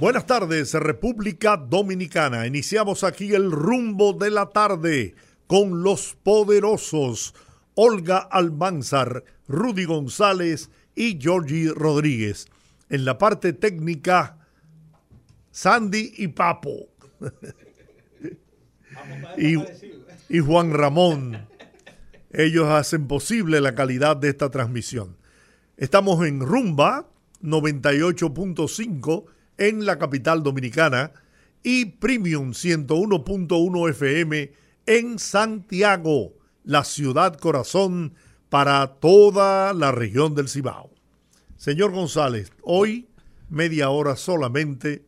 Buenas tardes, República Dominicana. Iniciamos aquí el rumbo de la tarde con los poderosos Olga Almanzar, Rudy González y Georgie Rodríguez. En la parte técnica, Sandy y Papo. y, y Juan Ramón. Ellos hacen posible la calidad de esta transmisión. Estamos en Rumba 98.5 en la capital dominicana y Premium 101.1 FM en Santiago, la ciudad corazón para toda la región del Cibao. Señor González, hoy media hora solamente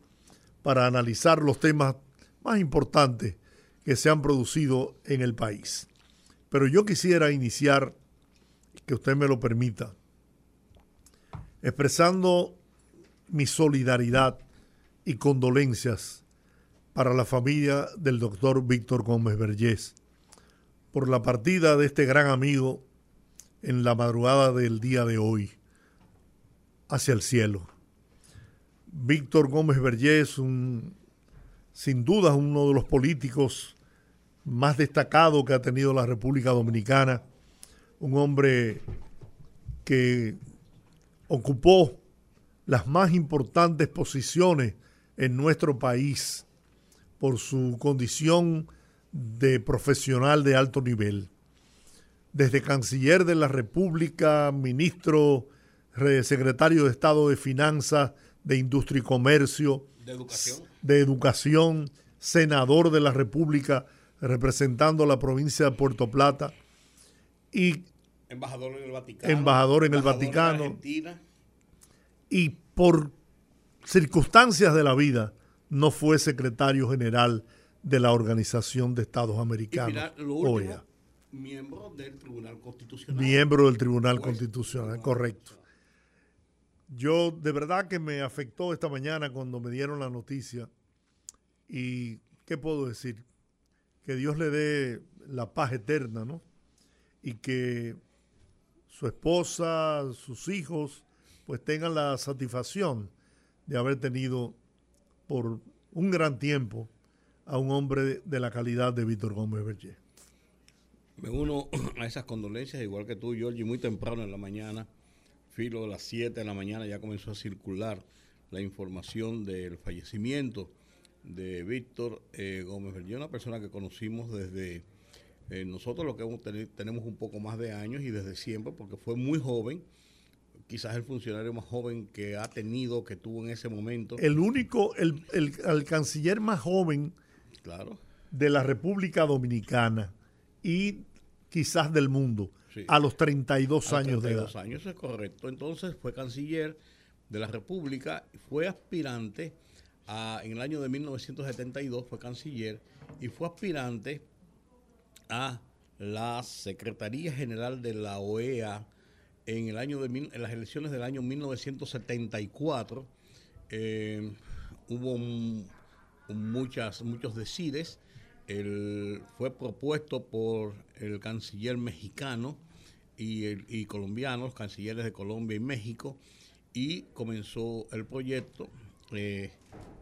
para analizar los temas más importantes que se han producido en el país. Pero yo quisiera iniciar, que usted me lo permita, expresando mi solidaridad y condolencias para la familia del doctor Víctor Gómez Vergés por la partida de este gran amigo en la madrugada del día de hoy hacia el cielo. Víctor Gómez Vergés, un, sin duda uno de los políticos más destacados que ha tenido la República Dominicana, un hombre que ocupó las más importantes posiciones en nuestro país por su condición de profesional de alto nivel. Desde canciller de la República, ministro, secretario de Estado de Finanzas, de Industria y Comercio, de Educación, de educación senador de la República representando a la provincia de Puerto Plata y embajador en el Vaticano, embajador en el Vaticano. Y por circunstancias de la vida no fue secretario general de la Organización de Estados Americanos. OEA. Miembro del Tribunal Constitucional. Miembro del Tribunal Constitucional, correcto. Yo de verdad que me afectó esta mañana cuando me dieron la noticia. ¿Y qué puedo decir? Que Dios le dé la paz eterna, ¿no? Y que su esposa, sus hijos, pues tengan la satisfacción de haber tenido por un gran tiempo a un hombre de la calidad de Víctor Gómez Berger. Me uno a esas condolencias, igual que tú, Giorgi, muy temprano en la mañana, filo de las 7 de la mañana, ya comenzó a circular la información del fallecimiento de Víctor eh, Gómez Berger, una persona que conocimos desde eh, nosotros, lo que hemos tenemos un poco más de años y desde siempre, porque fue muy joven quizás el funcionario más joven que ha tenido, que tuvo en ese momento. El único, el, el, canciller más joven claro. de la República Dominicana y quizás del mundo, a los 32 años de edad. años, es correcto. Entonces fue canciller de la República, fue aspirante a, en el año de 1972, fue canciller y fue aspirante a la Secretaría General de la OEA en, el año de, en las elecciones del año 1974 eh, hubo muchas, muchos decides. fue propuesto por el canciller mexicano y, y colombiano, los cancilleres de Colombia y México, y comenzó el proyecto eh,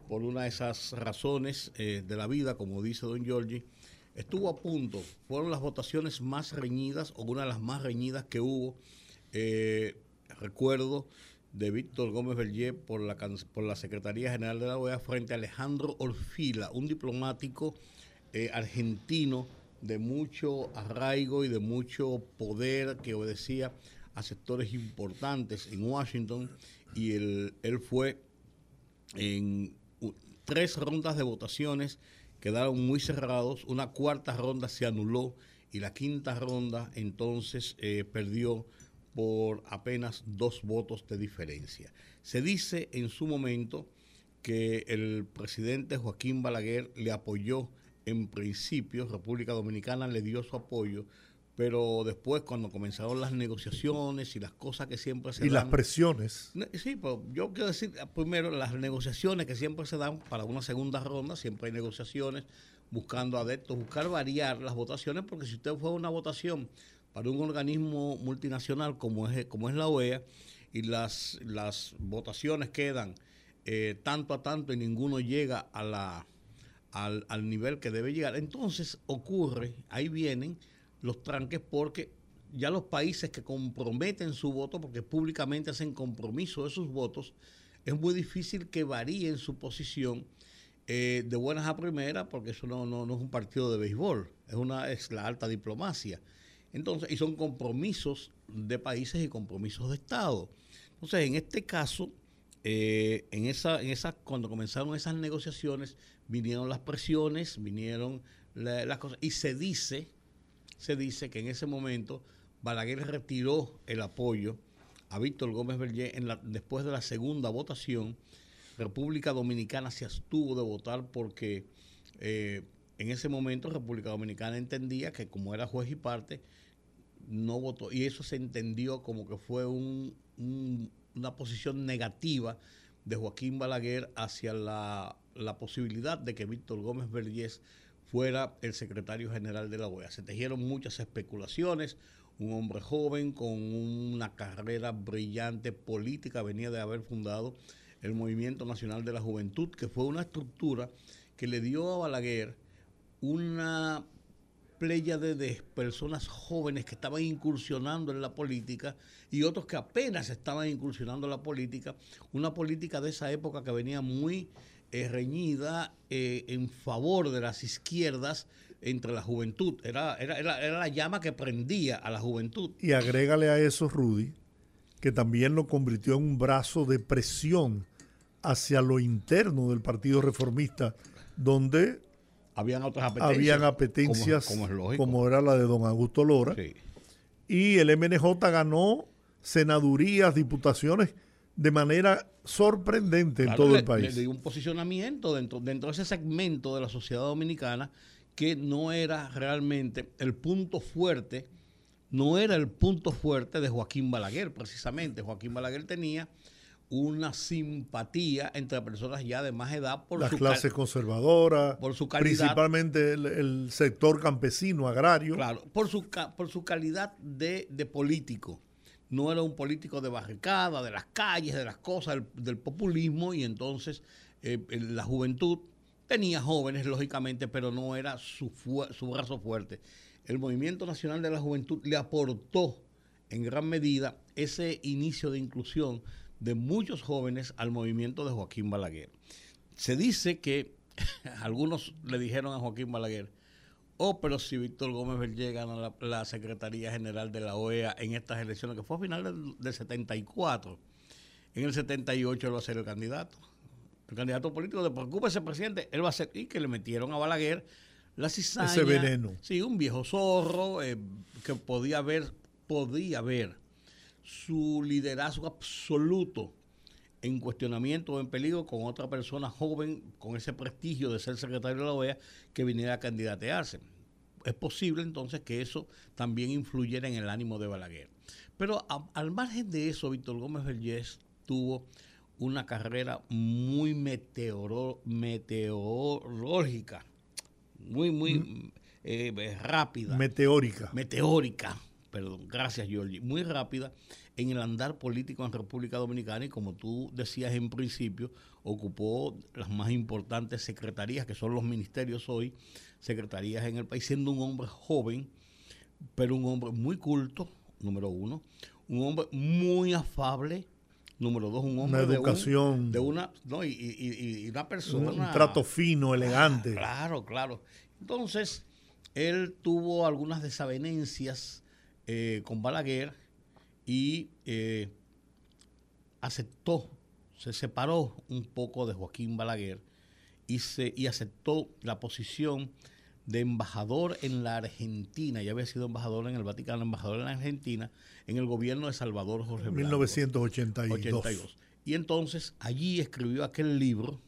por una de esas razones eh, de la vida, como dice don Giorgi, estuvo a punto, fueron las votaciones más reñidas o una de las más reñidas que hubo eh, recuerdo de Víctor Gómez Berger por la, por la Secretaría General de la OEA frente a Alejandro Orfila, un diplomático eh, argentino de mucho arraigo y de mucho poder que obedecía a sectores importantes en Washington y él, él fue en tres rondas de votaciones quedaron muy cerrados, una cuarta ronda se anuló y la quinta ronda entonces eh, perdió por apenas dos votos de diferencia. Se dice en su momento que el presidente Joaquín Balaguer le apoyó en principio, República Dominicana le dio su apoyo, pero después cuando comenzaron las negociaciones y las cosas que siempre se dan... Y las presiones. Sí, pero yo quiero decir primero las negociaciones que siempre se dan para una segunda ronda, siempre hay negociaciones buscando adeptos, buscar variar las votaciones, porque si usted fue a una votación para un organismo multinacional como es, como es la OEA y las, las votaciones quedan eh, tanto a tanto y ninguno llega a la, al, al nivel que debe llegar, entonces ocurre, ahí vienen los tranques porque ya los países que comprometen su voto, porque públicamente hacen compromiso de sus votos, es muy difícil que varíen su posición eh, de buenas a primeras, porque eso no, no, es un partido de béisbol, es, una, es la alta diplomacia. Entonces, y son compromisos de países y compromisos de Estado. Entonces, en este caso, eh, en esa, en esa, cuando comenzaron esas negociaciones, vinieron las presiones, vinieron las cosas, y se dice, se dice que en ese momento Balaguer retiró el apoyo a Víctor Gómez Berger en la, después de la segunda votación. República Dominicana se abstuvo de votar porque eh, en ese momento República Dominicana entendía que como era juez y parte, no votó. Y eso se entendió como que fue una posición negativa de Joaquín Balaguer hacia la, posibilidad de que Víctor Gómez Vergés fuera el secretario general de la OEA. Se tejieron muchas especulaciones. Un hombre joven con una carrera brillante política venía de haber fundado el Movimiento Nacional de la Juventud, que fue una estructura que le dio a Balaguer una playa de personas jóvenes que estaban incursionando en la política y otros que apenas estaban incursionando en la política, una política de esa época que venía muy eh, reñida eh, en favor de las izquierdas entre la juventud. Era, era, era, era, la llama que prendía a la juventud. Y agrégale a eso, Rudy, que también lo convirtió en un brazo de presión hacia lo interno del Partido Reformista, donde habían otras apetencias, habían apetencias como, era la de don Augusto Lora. Y el MNJ ganó senadurías, diputaciones de manera sorprendente en todo el país. Le, dio un posicionamiento dentro, dentro de ese segmento de la sociedad dominicana que no era realmente el punto fuerte, no era el punto fuerte de Joaquín Balaguer, precisamente. Joaquín Balaguer tenía una simpatía entre personas ya de más edad por las clases conservadoras, por su principalmente el, sector campesino, agrario. Claro, por su, por su calidad de, de político no era un político de barricada, de las calles, de las cosas, del, populismo, y entonces eh, la juventud tenía jóvenes, lógicamente, pero no era su, su brazo fuerte. El Movimiento Nacional de la Juventud le aportó en gran medida ese inicio de inclusión de muchos jóvenes al movimiento de Joaquín Balaguer. Se dice que algunos le dijeron a Joaquín Balaguer, Oh, pero si Víctor Gómez Berger gana la, Secretaría General de la OEA en estas elecciones, que fue a finales del, 74, en el 78 él va a ser el candidato. El candidato político, de presidente, él va a ser. Y que le metieron a Balaguer la cizaña. Ese veneno. Sí, un viejo zorro eh, que podía ver, podía ver su liderazgo absoluto en cuestionamiento o en peligro con otra persona joven con ese prestigio de ser secretario de la OEA que viniera a candidatearse. Es posible entonces que eso también influyera en el ánimo de Balaguer. Pero al margen de eso, Víctor Gómez Vergés tuvo una carrera muy meteoro, meteorológica, muy, muy mm. eh, rápida. Meteórica. Meteórica, perdón, gracias Giorgi, muy rápida en el andar político en República Dominicana y como tú decías en principio, ocupó las más importantes secretarías, que son los ministerios hoy, secretarías en el país, siendo un hombre joven, pero un hombre muy culto, número uno, un hombre muy afable, número dos, un hombre una educación, de, una, no, y, una persona... Un, trato fino, elegante. claro, claro. Entonces, él tuvo algunas desavenencias eh, con Balaguer, y eh, aceptó, se separó un poco de Joaquín Balaguer y, se, y aceptó la posición de embajador en la Argentina, ya había sido embajador en el Vaticano, embajador en la Argentina, en el gobierno de Salvador Jorge Blanco. 1982. Y entonces allí escribió aquel libro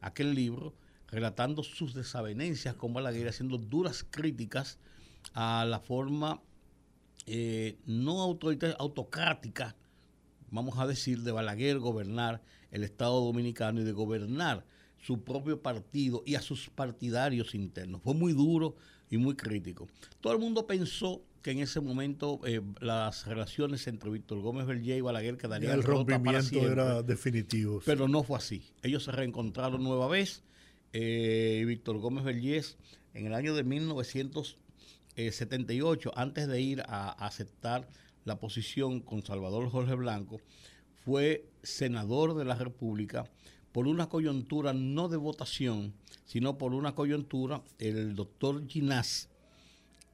aquel libro relatando sus desavenencias con Balaguer, haciendo duras críticas a la forma eh, no autoritaria, autocrática, vamos a decir, de Balaguer gobernar el Estado Dominicano y de gobernar su propio partido y a sus partidarios internos. Fue muy duro y muy crítico. Todo el mundo pensó que en ese momento eh, las relaciones entre Víctor Gómez Berger y Balaguer quedarían el rompimiento era definitivo. Pero no fue así. Ellos se reencontraron nueva vez. Eh, Víctor Gómez Berger en el año de 1978, antes de ir a, aceptar la posición con Salvador Jorge Blanco, fue senador de la República por una coyuntura no de votación, sino por una coyuntura, el doctor Ginás,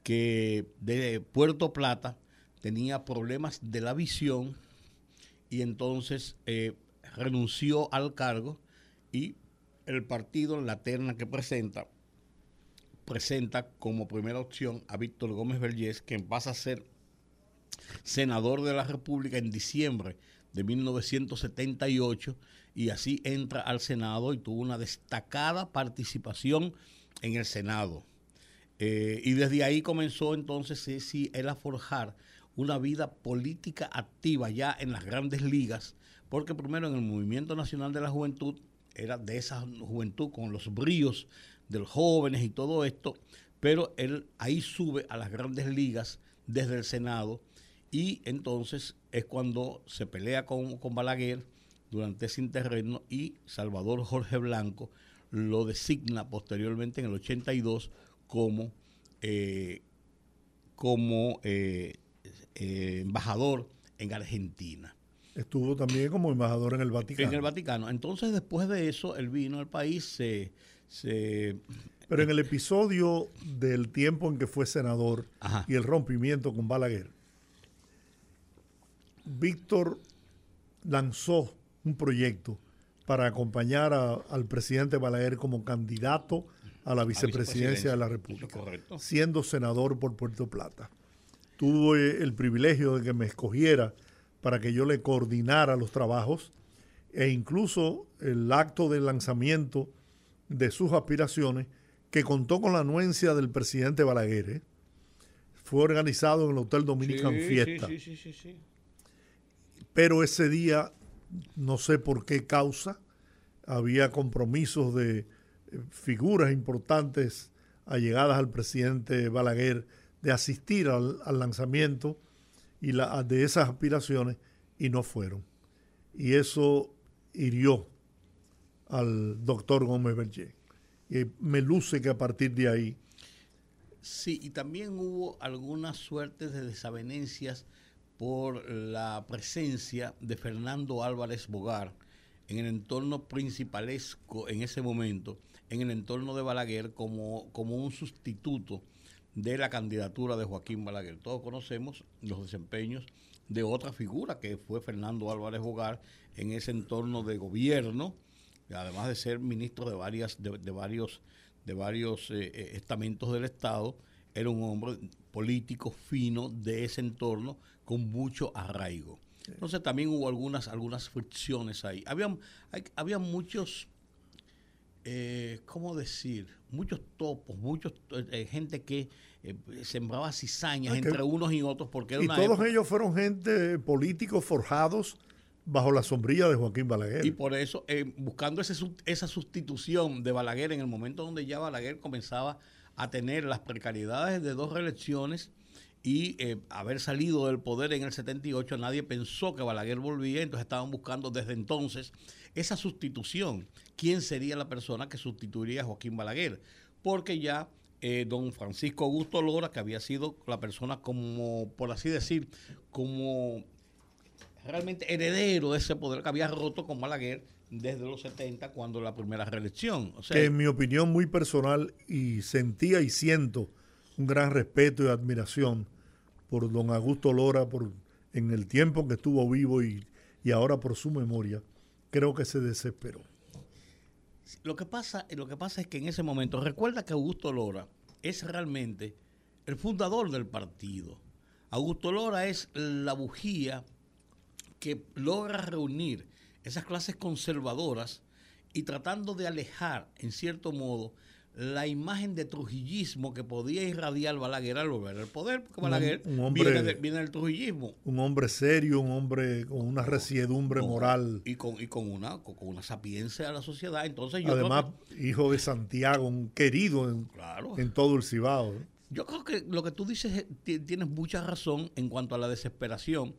que de Puerto Plata tenía problemas de la visión y entonces eh, renunció al cargo y el partido la terna que presenta presenta como primera opción a Víctor Gómez Vergés, quien pasa a ser senador de la República en diciembre de 1978 y así entra al Senado y tuvo una destacada participación en el Senado. Eh, y desde ahí comenzó entonces sí, él a forjar una vida política activa ya en las grandes ligas, porque primero en el Movimiento Nacional de la Juventud era de esa juventud con los bríos de los jóvenes y todo esto, pero él ahí sube a las grandes ligas desde el Senado y entonces es cuando se pelea con, con Balaguer durante ese interregno y Salvador Jorge Blanco lo designa posteriormente en el 82 como, eh, como eh, eh, embajador en Argentina. Estuvo también como embajador en el Vaticano. En el Vaticano. Entonces, después de eso, él vino al país, se... Pero en el episodio del tiempo en que fue senador y el rompimiento con Balaguer, Víctor lanzó un proyecto para acompañar al presidente Balaguer como candidato a la vicepresidencia de la República, siendo senador por Puerto Plata. Tuve el privilegio de que me escogiera para que yo le coordinara los trabajos e incluso el acto de lanzamiento de sus aspiraciones, que contó con la anuencia del presidente Balaguer. ¿eh? Fue organizado en el Hotel Dominican Fiesta. Pero ese día, no sé por qué causa, había compromisos de figuras importantes allegadas al presidente Balaguer de asistir al, lanzamiento y la, de esas aspiraciones y no fueron. Y eso hirió al doctor Gómez Berger. Y me luce que a partir de ahí... Sí, y también hubo algunas suertes de desavenencias por la presencia de Fernando Álvarez Bogar en el entorno principalesco en ese momento en el entorno de Balaguer como, como un sustituto de la candidatura de Joaquín Balaguer. Todos conocemos los desempeños de otra figura que fue Fernando Álvarez Hogar en ese entorno de gobierno, además de ser ministro de varias, de, varios, de varios eh, eh, estamentos del Estado, era un hombre político fino de ese entorno con mucho arraigo. Entonces también hubo algunas, algunas fricciones ahí. Había, había muchos eh, ¿cómo decir? Muchos topos, muchos eh, gente que eh, sembraba cizañas entre unos y otros porque y todos ellos fueron gente políticos forjados bajo la sombrilla de Joaquín Balaguer. Y por eso, eh, buscando ese, esa sustitución de Balaguer en el momento donde ya Balaguer comenzaba a tener las precariedades de dos reelecciones y haber salido del poder en el 78, nadie pensó que Balaguer volvía, entonces estaban buscando desde entonces esa sustitución, quién sería la persona que sustituiría a Joaquín Balaguer, porque ya eh, don Francisco Augusto Lora, que había sido la persona como, por así decir, como realmente heredero de ese poder que había roto con Balaguer desde los 70 cuando la primera reelección. O en mi opinión muy personal y sentía y siento un gran respeto y admiración por don Augusto Lora por en el tiempo que estuvo vivo y, y ahora por su memoria creo que se desesperó. Lo que pasa, lo que pasa es que en ese momento, recuerda que Augusto Lora es realmente el fundador del partido. Augusto Lora es la bujía que logra reunir esas clases conservadoras y tratando de alejar, en cierto modo, la imagen de trujillismo que podía irradiar Balaguer al volver al poder, porque Balaguer viene, del trujillismo. Un hombre serio, un hombre con una resiedumbre moral. Y con, y con, una, con una sapiencia a la sociedad. Entonces Además, hijo de Santiago, un querido en, en todo el Cibao. Yo creo que lo que tú dices tienes mucha razón en cuanto a la desesperación.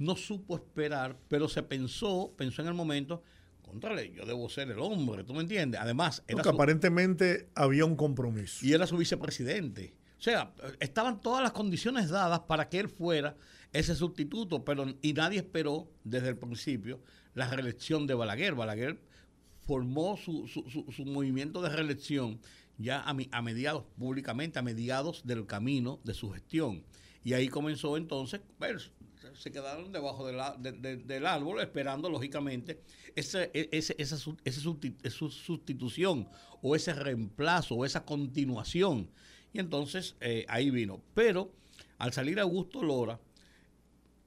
No supo esperar, pero se pensó, pensó en el momento contrale, yo debo ser el hombre, ¿tú me entiendes? Además, era aparentemente había un compromiso. Y era su vicepresidente. O sea, estaban todas las condiciones dadas para que él fuera ese sustituto, pero y nadie esperó desde el principio la reelección de Balaguer. Balaguer formó su, su, movimiento de reelección ya a, a mediados, públicamente, a mediados del camino de su gestión. Y ahí comenzó entonces, pues, se quedaron debajo del árbol esperando, lógicamente, ese, e, ese, esa, sustitución o ese reemplazo o esa continuación. Y entonces eh, ahí vino. Pero al salir Augusto Lora,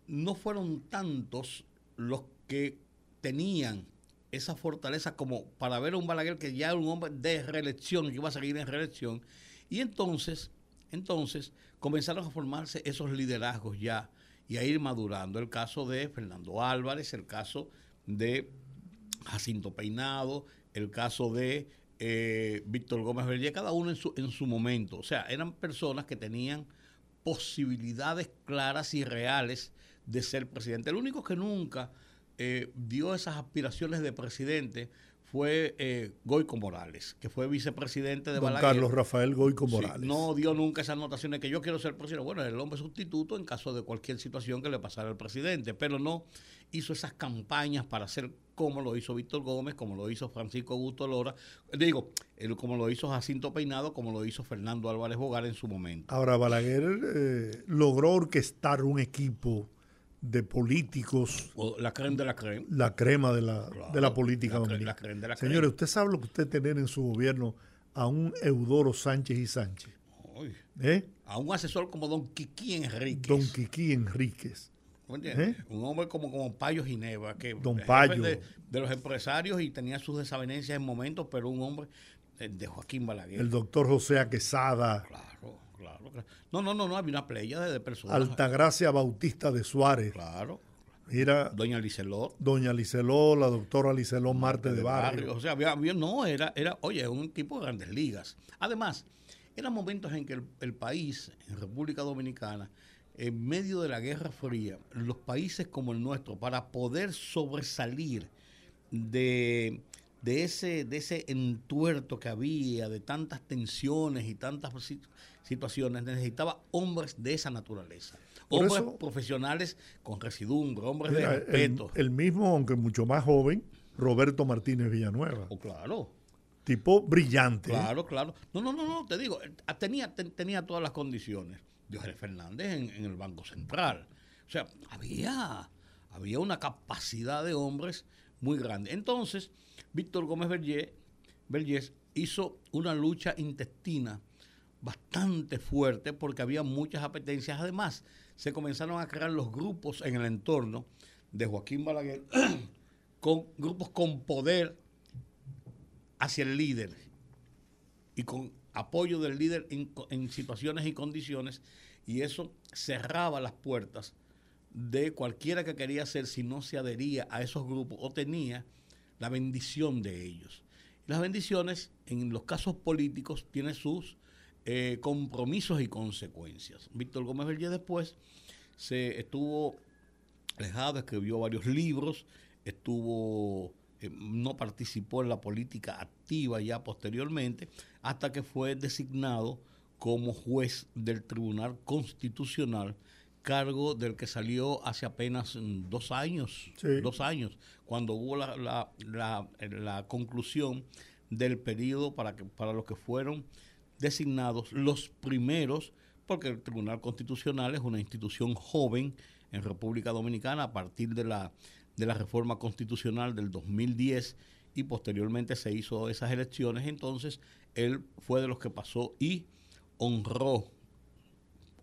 no fueron tantos los que tenían esa fortaleza como para ver a un Balaguer que ya era un hombre de reelección, que iba a seguir en reelección. Y entonces, entonces comenzaron a formarse esos liderazgos ya y a ir madurando. El caso de Fernando Álvarez, el caso de Jacinto Peinado, el caso de eh, Víctor Gómez Berger, cada uno en su, en su momento. O sea, eran personas que tenían posibilidades claras y reales de ser presidente. El único que nunca eh, dio esas aspiraciones de presidente fue eh, Goico Morales, que fue vicepresidente de Don Carlos Rafael Goico Morales. no dio nunca esas anotaciones que yo quiero ser presidente. Bueno, el hombre sustituto en caso de cualquier situación que le pasara al presidente, pero no hizo esas campañas para hacer como lo hizo Víctor Gómez, como lo hizo Francisco Augusto Lora, digo, como lo hizo Jacinto Peinado, como lo hizo Fernando Álvarez Bogar en su momento. Ahora, Balaguer eh, logró orquestar un equipo de políticos. la crema de la crema. La crema de la, de la política dominicana. Señores, ¿usted sabe lo que usted tener en su gobierno a un Eudoro Sánchez y Sánchez? ¿Eh? A un asesor como Don Quiquí Enríquez. Don Quiquí Enríquez. ¿Eh? Un hombre como, como Payo Ginebra, que Don Payo. De, los empresarios y tenía sus desavenencias en momentos, pero un hombre de Joaquín Balaguer. El doctor José Aquesada. Claro claro, No, no, no, no, había una playa de personas. Altagracia Bautista de Suárez. Claro. Mira. Doña Liceló. Doña Liceló, la doctora Liceló Marte de, Barrio. O sea, había, no, era, era, oye, un equipo de grandes ligas. Además, eran momentos en que el, país, en República Dominicana, en medio de la Guerra Fría, los países como el nuestro, para poder sobresalir de, de, ese, de ese entuerto que había, de tantas tensiones y tantas situaciones, necesitaba hombres de esa naturaleza. hombres profesionales con residumbre, hombres de respeto. El, mismo, aunque mucho más joven, Roberto Martínez Villanueva. Oh, claro. Tipo brillante. Claro, claro. No, no, no, no, te digo, tenía, tenía todas las condiciones. Jorge Fernández en, el Banco Central. O sea, había, había una capacidad de hombres muy grande. Entonces, Víctor Gómez Vergés hizo una lucha intestina bastante fuerte porque había muchas apetencias. Además, se comenzaron a crear los grupos en el entorno de Joaquín Balaguer, con grupos con poder hacia el líder y con apoyo del líder en, situaciones y condiciones, y eso cerraba las puertas de cualquiera que quería hacer si no se adhería a esos grupos o tenía la bendición de ellos. Las bendiciones, en los casos políticos, tienen sus eh, compromisos y consecuencias. Víctor Gómez Vergé después se estuvo alejado, escribió varios libros, estuvo eh, no participó en la política activa ya posteriormente, hasta que fue designado como juez del Tribunal Constitucional, cargo del que salió hace apenas dos años, dos años, cuando hubo la, la, la, la conclusión del periodo para, que, para los que fueron designados los primeros, porque el Tribunal Constitucional es una institución joven en República Dominicana a partir de la, de la reforma constitucional del 2010 y posteriormente se hizo esas elecciones, entonces él fue de los que pasó y honró,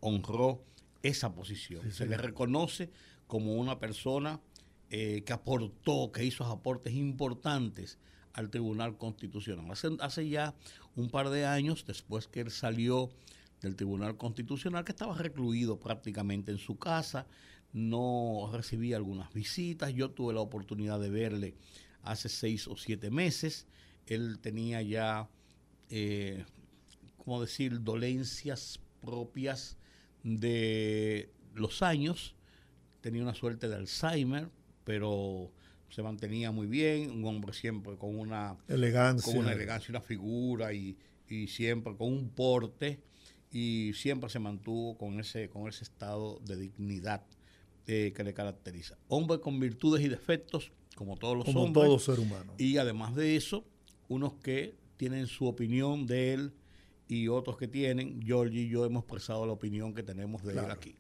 honró esa posición. se le reconoce como una persona eh, que aportó, que hizo aportes importantes al Tribunal Constitucional. Hace, ya un par de años, después que él salió del Tribunal Constitucional, que estaba recluido prácticamente en su casa, no recibía algunas visitas, yo tuve la oportunidad de verle hace seis o siete meses, él tenía ya, eh, ¿cómo decir?, dolencias propias de los años, tenía una suerte de Alzheimer, pero se mantenía muy bien, un hombre siempre con una elegancia, con una elegancia, una figura y, siempre con un porte y siempre se mantuvo con ese, con ese estado de dignidad eh, que le caracteriza. Hombre con virtudes y defectos, como todos los como hombres. todo ser humano. Y además de eso, unos que tienen su opinión de él y otros que tienen, Georgie y yo hemos expresado la opinión que tenemos de él aquí.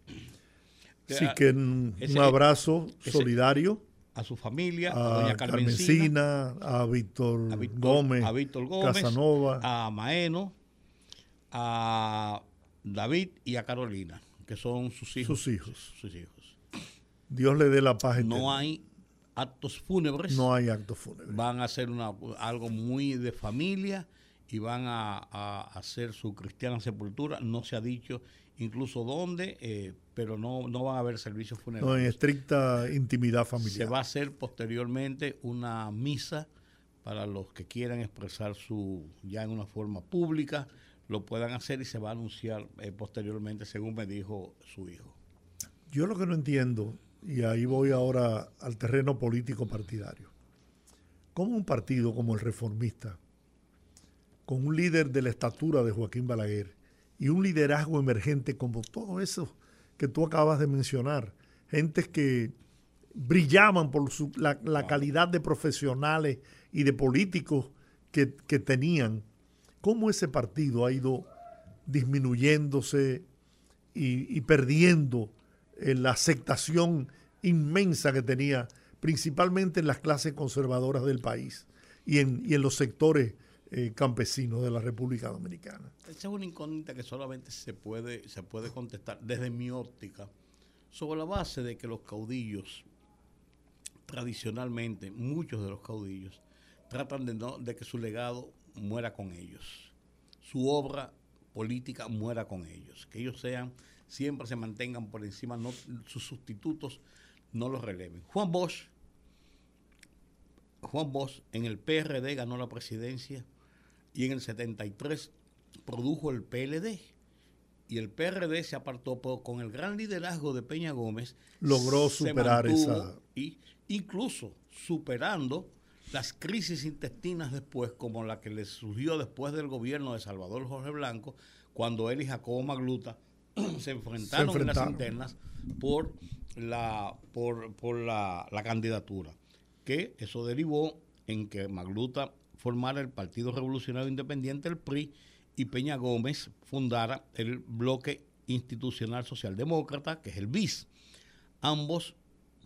Así que un, abrazo solidario a su familia, a, doña Carmencina, a Víctor Gómez, a Víctor Gómez, Casanova, a Maeno, a David y a Carolina, que son sus hijos. Sus hijos. Sus hijos. Dios le dé la paz. No hay actos fúnebres. No hay actos fúnebres. Van a hacer una, algo muy de familia y van a, hacer su cristiana sepultura. No se ha dicho incluso dónde, eh, pero no, no van a haber servicios funerarios. No, en estricta intimidad familiar. Se va a hacer posteriormente una misa para los que quieran expresar su, ya en una forma pública, lo puedan hacer y se va a anunciar eh, posteriormente, según me dijo su hijo. Yo lo que no entiendo, y ahí voy ahora al terreno político partidario, ¿cómo un partido como el reformista, con un líder de la estatura de Joaquín Balaguer y un liderazgo emergente como todo eso que tú acabas de mencionar, gentes que brillaban por la, calidad de profesionales y de políticos que, tenían, cómo ese partido ha ido disminuyéndose y, perdiendo eh, la aceptación inmensa que tenía, principalmente en las clases conservadoras del país y en, y en los sectores eh, campesinos de la República Dominicana. Esa es una incógnita que solamente se puede, se puede contestar desde mi óptica, sobre la base de que los caudillos, tradicionalmente, muchos de los caudillos, tratan de, no, de que su legado muera con ellos, su obra política muera con ellos, que ellos sean, siempre se mantengan por encima, no, sus sustitutos no los releven. Juan Bosch, Juan Bosch en el PRD ganó la presidencia y en el 73 produjo el PLD. Y el PRD se apartó con el gran liderazgo de Peña Gómez. Logró superar esa. Y incluso superando las crisis intestinas después, como la que le surgió después del gobierno de Salvador Jorge Blanco, cuando él y Jacobo Magluta se enfrentaron, en las internas por la, por, por la, la candidatura. Que eso derivó en que Magluta formara el Partido Revolucionario Independiente, el PRI, y Peña Gómez fundara el Bloque Institucional Socialdemócrata, que es el BIS. Ambos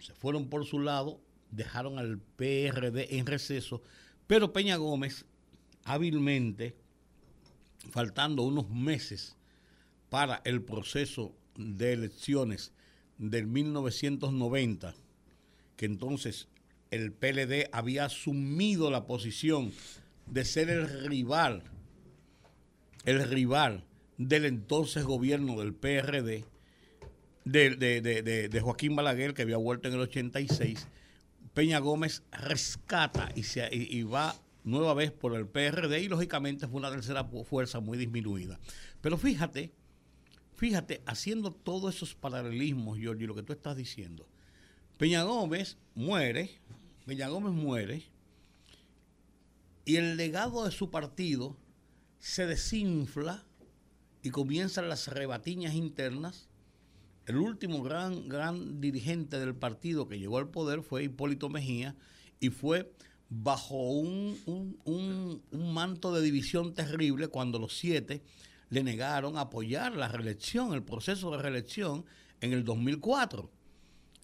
se fueron por su lado, dejaron al PRD en receso, pero Peña Gómez hábilmente, faltando unos meses para el proceso de elecciones del 1990, que entonces el PLD había asumido la posición de ser el rival, el rival del entonces gobierno del PRD, de, Joaquín Balaguer, que había vuelto en el 86, Peña Gómez rescata y, se, y, va nueva vez por el PRD y lógicamente fue una tercera fuerza muy disminuida. Pero fíjate, fíjate, haciendo todos esos paralelismos, Giorgio, lo que tú estás diciendo, Peña Gómez muere, Peña Gómez muere y el legado de su partido se desinfla y comienzan las rebatiñas internas. El último gran, gran dirigente del partido que llegó al poder fue Hipólito Mejía y fue bajo un, un manto de división terrible cuando los siete le negaron apoyar la reelección, el proceso de reelección en el 2004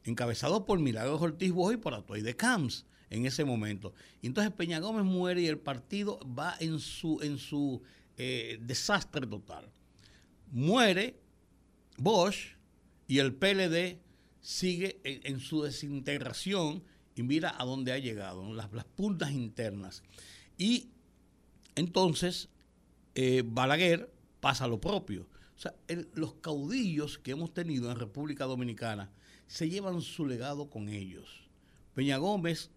encabezado por Milagros Ortiz Boy y por Atoy de Camps en ese momento. Entonces Peña Gómez muere y el partido va en su, en su eh, desastre total. Muere Bosch y el PLD sigue en, su desintegración y mira a dónde ha llegado, las, las puntas internas. Y entonces eh, Balaguer pasa lo propio. O sea, los caudillos que hemos tenido en República Dominicana se llevan su legado con ellos. Peña Gómez,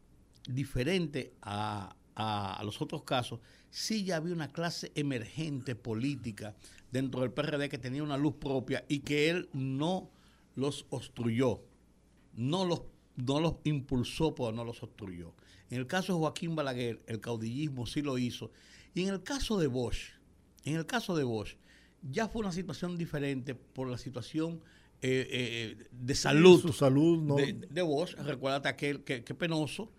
diferente a, a, los otros casos, sí ya había una clase emergente política dentro del PRD que tenía una luz propia y que él no los obstruyó, no los, no los impulsó, pero no los obstruyó. En el caso de Joaquín Balaguer, el caudillismo sí lo hizo. Y en el caso de Bosch, en el caso de Bosch, ya fue una situación diferente por la situación eh, eh, de salud, su salud de, Bosch. Recuérdate aquel que, penoso,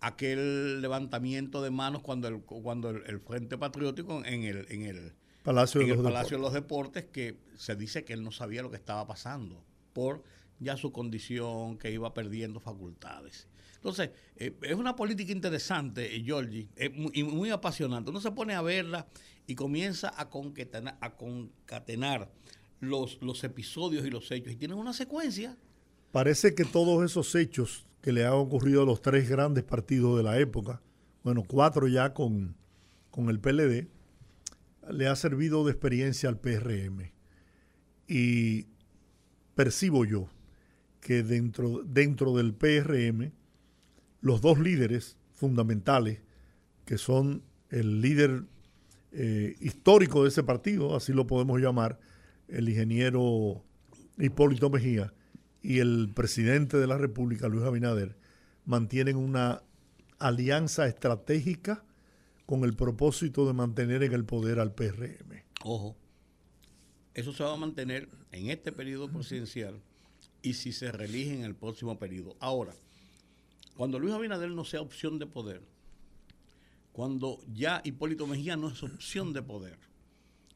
aquel levantamiento de manos cuando el, cuando el, Frente Patriótico en el, en el Palacio, de, los Palacio de los Deportes, que se dice que él no sabía lo que estaba pasando por ya su condición, que iba perdiendo facultades. Entonces, eh, es una política interesante, Georgie, y muy, apasionante. Uno se pone a verla y comienza a concatenar, a concatenar los, los episodios y los hechos y tienen una secuencia. Parece que todos esos hechos que le han ocurrido a los tres grandes partidos de la época, bueno, cuatro ya con, con el PLD, le ha servido de experiencia al PRM. Y percibo yo que dentro, dentro del PRM, los dos líderes fundamentales, que son el líder eh, histórico de ese partido, así lo podemos llamar, el ingeniero Hipólito Mejía y el presidente de la República, Luis Abinader, mantienen una alianza estratégica con el propósito de mantener en el poder al PRM. Ojo, eso se va a mantener en este periodo presidencial y si se reelige en el próximo periodo. Ahora, cuando Luis Abinader no sea opción de poder, cuando ya Hipólito Mejía no es opción de poder,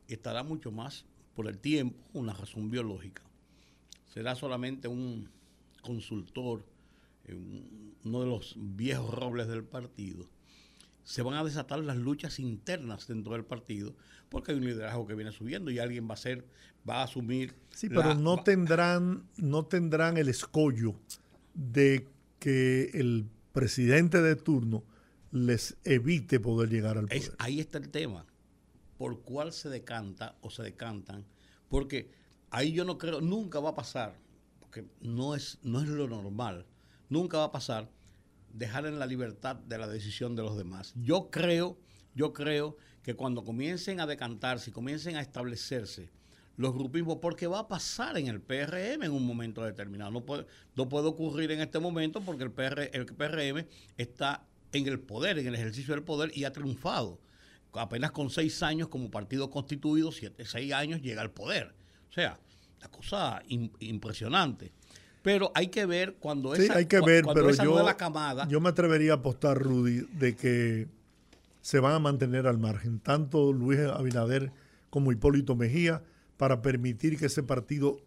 estará mucho más por el tiempo, una razón biológica. Será solamente un consultor, eh, uno de los viejos robles del partido. Se van a desatar las luchas internas dentro del partido, porque hay un liderazgo que viene subiendo y alguien va a ser, va a asumir. Sí, pero no tendrán, no tendrán el escollo de que el presidente de turno les evite poder llegar al poder. ahí está el tema. ¿Por cuál se decanta o se decantan? Porque ahí yo no creo, nunca va a pasar, porque no es, no es lo normal, nunca va a pasar dejar en la libertad de la decisión de los demás. Yo creo, yo creo que cuando comiencen a decantarse y comiencen a establecerse los grupismos, porque va a pasar en el PRM en un momento determinado. No puede, no puede ocurrir en este momento porque el, el PRM está en el poder, en el ejercicio del poder y ha triunfado. Apenas con seis años como partido constituido, siete, seis años llega al poder. O sea, la cosa impresionante. Pero hay que ver cuando esa, hay que ver, pero yo, nueva camada. Yo me atrevería a apostar, Rudy, de que se van a mantener al margen, tanto Luis Abinader como Hipólito Mejía, para permitir que ese partido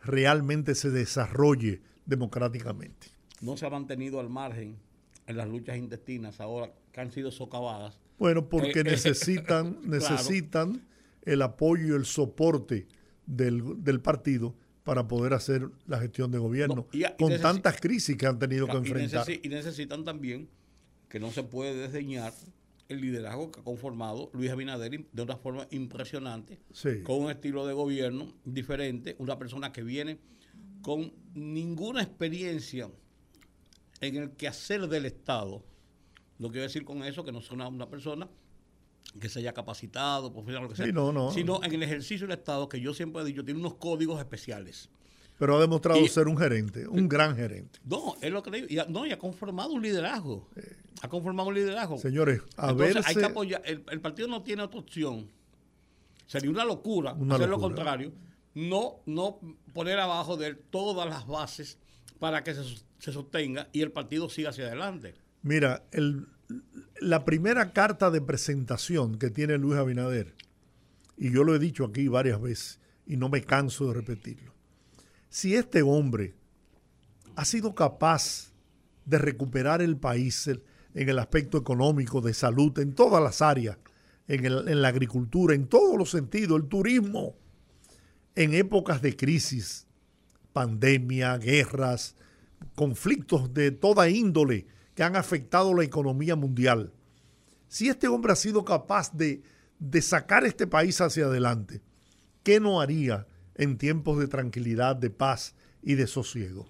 realmente se desarrolle democráticamente. No se ha mantenido al margen en las luchas intestinas ahora que han sido socavadas. Bueno, porque eh, eh, necesitan, necesitan el apoyo y el soporte del, partido para poder hacer la gestión de gobierno con tantas crisis que han tenido que enfrentar. y necesitan también que no se puede desdeñar el liderazgo que ha conformado Luis Abinader de una forma impresionante, con un estilo de gobierno diferente, una persona que viene con ninguna experiencia en el quehacer del Estado. No quiero decir con eso que no sea una, persona que se haya capacitado, profesional, lo que sea, sino en el ejercicio del Estado, que yo siempre he dicho, tiene unos códigos especiales. Pero ha demostrado ser un gerente, un gran gerente. No, es lo que digo. Y ha, no, y ha conformado un liderazgo. Ha conformado un liderazgo. Señores, a ver. Hay que apoyar. El, partido no tiene otra opción. Sería una locura hacer lo contrario. No, no poner abajo de él todas las bases para que se, se sostenga y el partido siga hacia adelante. Mira, la primera carta de presentación que tiene Luis Abinader, y yo lo he dicho aquí varias veces y no me canso de repetirlo, si este hombre ha sido capaz de recuperar el país en el aspecto económico, de salud, en todas las áreas, en, en la agricultura, en todos los sentidos, el turismo, en épocas de crisis, pandemia, guerras, conflictos de toda índole que han afectado la economía mundial. Si este hombre ha sido capaz de, de sacar este país hacia adelante, ¿qué no haría en tiempos de tranquilidad, de paz y de sosiego?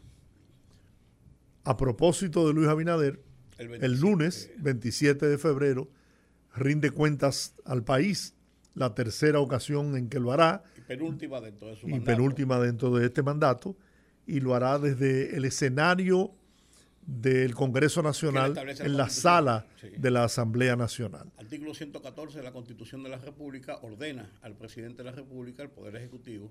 A propósito de Luis Abinader, el, lunes 27 de febrero rinde cuentas al país, la tercera ocasión en que lo hará. Y penúltima dentro de su y penúltima dentro de este mandato, y lo hará desde el escenario del Congreso Nacional en la sala de la Asamblea Nacional. Artículo 114 de la Constitución de la República ordena al presidente de la República, al Poder Ejecutivo,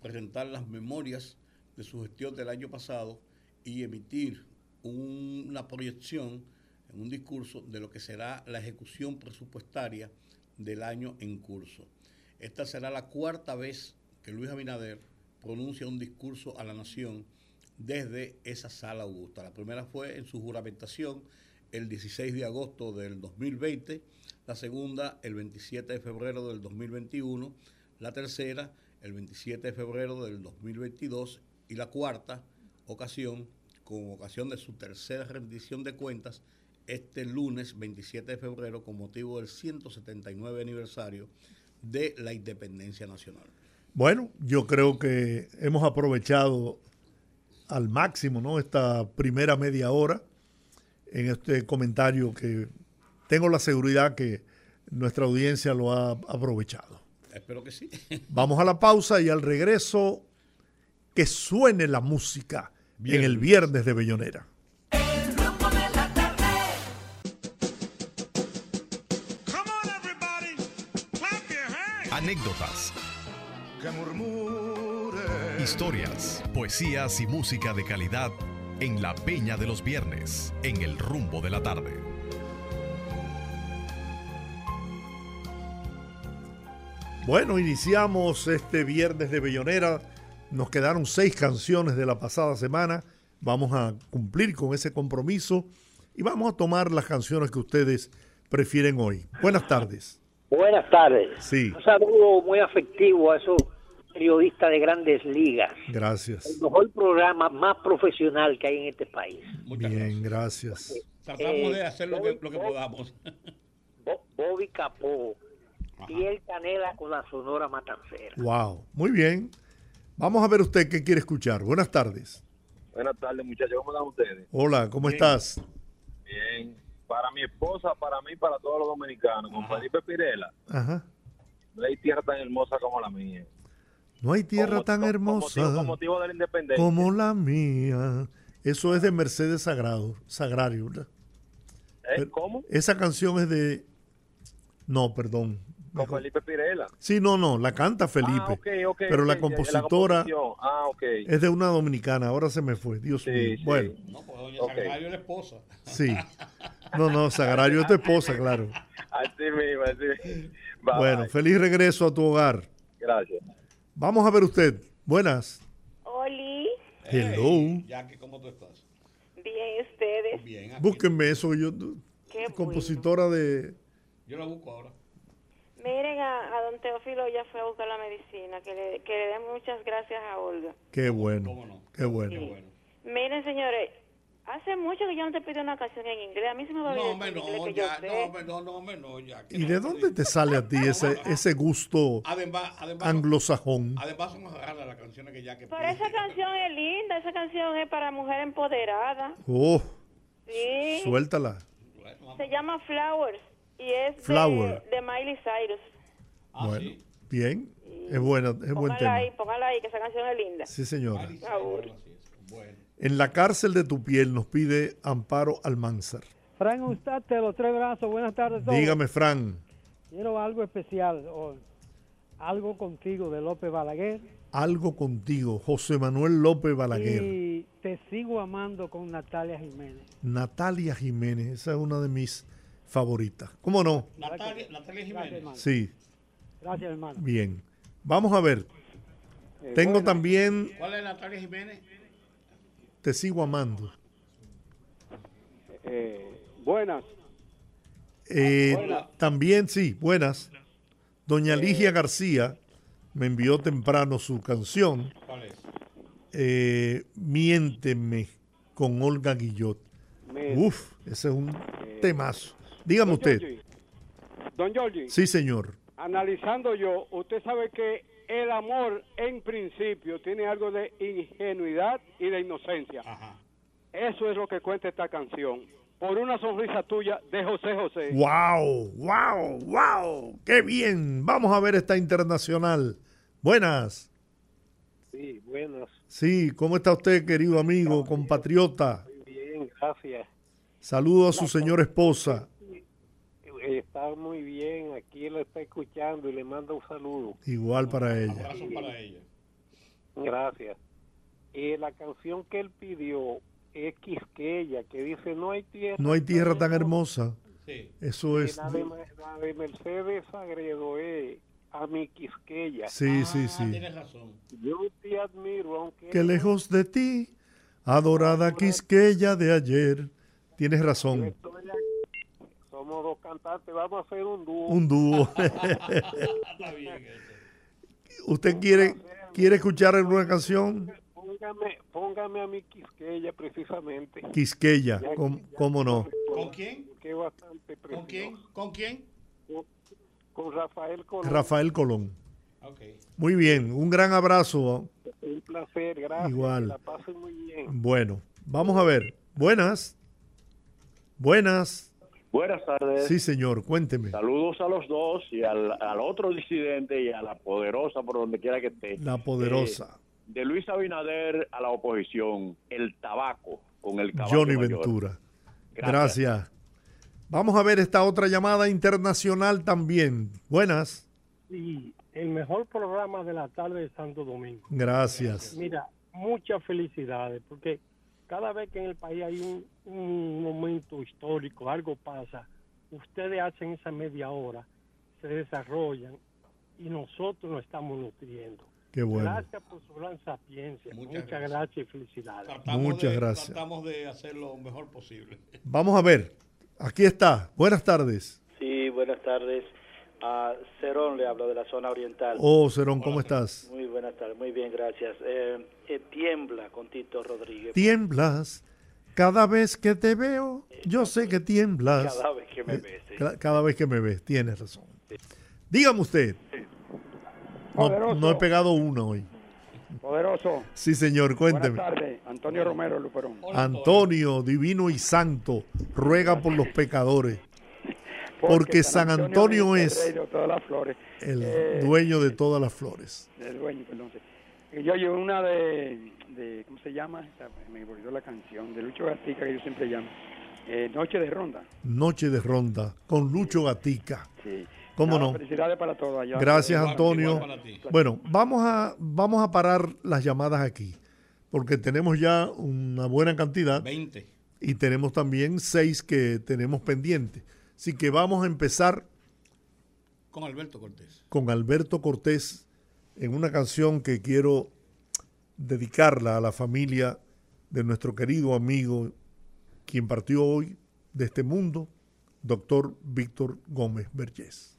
presentar las memorias de su gestión del año pasado y emitir una proyección en un discurso de lo que será la ejecución presupuestaria del año en curso. Esta será la cuarta vez que Luis Abinader pronuncia un discurso a la nación desde esa sala augusta. La primera fue en su juramentación el 16 de agosto del 2020, la segunda el 27 de febrero del 2021, la tercera el 27 de febrero del 2022 y la cuarta ocasión con ocasión de su tercera rendición de cuentas este lunes 27 de febrero con motivo del 179 aniversario de la independencia nacional. Bueno, yo creo que hemos aprovechado al máximo ¿no? esta primera media hora en este comentario que tengo la seguridad que nuestra audiencia lo ha aprovechado. Espero que sí. Vamos a la pausa y al regreso que suene la música en el viernes de Bellonera. Anécdotas. Historias, poesías y música de calidad en la Peña de los Viernes, en el rumbo de la tarde. Bueno, iniciamos este viernes de Bellonera nos quedaron seis canciones de la pasada semana. Vamos a cumplir con ese compromiso y vamos a tomar las canciones que ustedes prefieren hoy. Buenas tardes. Buenas tardes. Sí. Un saludo muy afectivo a esos periodistas de grandes ligas. Gracias. El mejor programa más profesional que hay en este país. Bien, gracias. Tratamos de hacer lo que, lo que podamos. Bobby Capó y el Canela con la Sonora Matancera. Wow, muy bien. Vamos a ver usted qué quiere escuchar. Buenas tardes. Buenas tardes, muchachos. ¿Cómo están ustedes? Hola, ¿cómo estás? Bien. Para mi esposa, para mí, para todos los dominicanos, con Felipe Pirela. Ajá. No hay tierra tan hermosa como la mía. No hay tierra tan hermosa como motivo, de la independencia. como la mía. Eso es de Mercedes Sagrado, Sagrario, ¿verdad? ¿Eh? ¿Cómo? Esa canción es de... No, perdón, con Felipe Pirela. Sí, no, no, la canta Felipe. Ah, pero la compositora ah, es de una dominicana, ahora se me fue, Dios mío. Bueno. No, pues doña Sagrario es la esposa. Sí. No, no, Sagrario es tu esposa, claro. Así mismo, así Bueno, feliz regreso a tu hogar. Gracias. Vamos a ver usted. Buenas. Oli. Hello. Jackie, ¿cómo tú estás? Bien, ustedes. Bien. Búsquenme eso, yo... Qué compositora de... Yo la busco ahora. Miren, a, don Teófilo ya fue a buscar la medicina, que le, que le den muchas gracias a Olga. Qué bueno, qué bueno. Miren, señores, hace mucho que yo no te pido una canción en inglés. A mí se me va a no, no, ya, no, no, no, no, ya. ¿Y de dónde te sale a ti ese, ese gusto además, además, anglosajón? Además, son raras las canciones que ya que Pero esa canción es linda, esa canción es para mujer empoderada. Oh, sí. Suéltala. Se llama Flowers. Y es Flower. De, Miley Cyrus. Ah, bueno, bien. Es buena, es buen tema. Ahí, póngala ahí, que esa canción es linda. Sí, señora. Bueno. En la cárcel de tu piel nos pide Amparo Almanzar. Fran Ustate, los tres brazos, buenas tardes. Todos. Dígame, Fran. Quiero algo especial, o algo contigo de López Balaguer. Algo contigo, José Manuel López Balaguer. Y te sigo amando con Natalia Jiménez. Natalia Jiménez, esa es una de mis favorita. ¿Cómo no? Natalia, Natalia Jiménez. sí. Gracias, hermano. Bien. Vamos a ver. Eh, Tengo también. ¿Cuál es Natalia Jiménez? Te sigo amando. Eh, buenas. Eh, también, sí, buenas. Doña Ligia García me envió temprano su canción. ¿Cuál es? Miénteme con Olga Guillot. Uf, ese es un eh, temazo. Dígame don usted. Don Giorgi, Sí, señor. analizando yo, usted sabe que el amor en principio tiene algo de ingenuidad y de inocencia. Eso es lo que cuenta esta canción. Por una sonrisa tuya de José José. ¡Wow! ¡Wow! ¡Wow! ¡Qué bien! Vamos a ver esta internacional. Buenas. Sí, buenas. Sí, ¿cómo está usted, querido amigo, compatriota? Bien, gracias. Saludo a su señora esposa. Está muy bien, aquí lo está escuchando y le manda un saludo. Igual para ella. Abrazo para ella. Gracias. Y la canción que él pidió es Quisqueya, que dice no hay tierra. No hay tierra tan hermosa. Sí. Eso Y es. La de, la de Mercedes Agredo es a mi Quisqueya. Sí, sí, sí. Tienes razón. Yo te admiro, aunque... Que lejos de ti, adorada Quisqueya de ayer. Tienes razón. Somos dos cantantes, vamos a hacer un dúo. Un dúo. Está bien eso. ¿Usted quiere, quiere escuchar alguna canción? Póngame, póngame a mi Quisqueya precisamente. Quisqueya, Ya ¿cómo, ya cómo no? ¿Con quién? Que bastante ¿Con quién? ¿Con quién? Con, con Rafael Colón. Rafael Colón. Ok. Muy bien, un gran abrazo. Un placer, gracias. Igual. La pasen muy bien. Bueno, vamos a ver. Buenas. Buenas. Buenas tardes. Sí, señor, cuénteme. Saludos a los dos y al, al otro disidente y a la poderosa por donde quiera que esté. La poderosa. Eh, de Luis Abinader a la oposición, el tabaco con el caballo Johnny mayor. Ventura. Gracias. Gracias. Vamos a ver esta otra llamada internacional también. Buenas. Sí, el mejor programa de la tarde de Santo Domingo. Gracias. Mira, muchas felicidades, porque cada vez que en el país hay un, un momento histórico, algo pasa, ustedes hacen esa media hora, se desarrollan y nosotros nos estamos nutriendo. Qué bueno. Gracias por su gran sapiencia. Muchas Muchas, gracias. gracias. y felicidades. Tratamos Muchas de- gracias. Tratamos de hacer lo mejor posible. Vamos a ver. Aquí está. Buenas tardes. Sí, buenas tardes. A Cerón le hablo de la zona oriental. Oh, Cerón, ¿cómo estás? Muy buenas tardes, muy bien, gracias. Eh, eh, tiembla con Tito Rodríguez. Tiemblas. Cada vez que te veo, yo sé que tiemblas. Cada vez que me Eh, ves, sí. ca- Cada vez que me ves, tienes razón. Dígame usted. No, Poderoso. no he pegado uno hoy. Poderoso. Sí, señor, cuénteme. Buenas tardes, Antonio Romero Luperón. Antonio, divino y santo, ruega por los pecadores. Porque San Antonio es rey de todas las flores. el Eh, dueño de todas las flores. El dueño, perdón. yo oye una de, de, ¿cómo se llama? Me olvidó la canción, de Lucho Gatica que yo siempre llamo. Eh, Noche de Ronda. Noche de ronda con Lucho Gatica. Sí. ¿Cómo Nada, no? Felicidades para todos allá. Gracias, Igual- Antonio. igual para ti. Bueno, vamos a, vamos a parar las llamadas aquí, porque tenemos ya una buena cantidad 20. y tenemos también seis que tenemos pendientes. Así que vamos a empezar Con Alberto Cortés. con Alberto Cortés en una canción que quiero dedicarla a la familia de nuestro querido amigo, quien partió hoy de este mundo, doctor Víctor Gómez Vergés.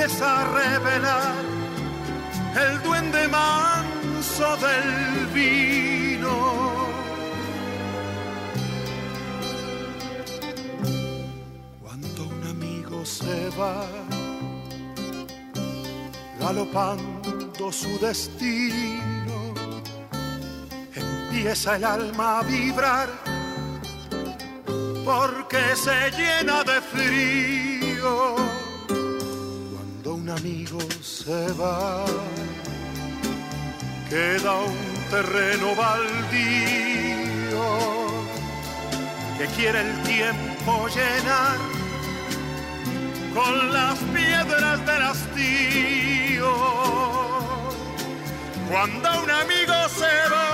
empieza a revelar el duende manso del vino. Cuando un amigo se va, galopando su destino, empieza el alma a vibrar porque se llena de frío. Amigo se va, queda un terreno baldío que quiere el tiempo llenar con las piedras del hastío. Cuando un amigo se va,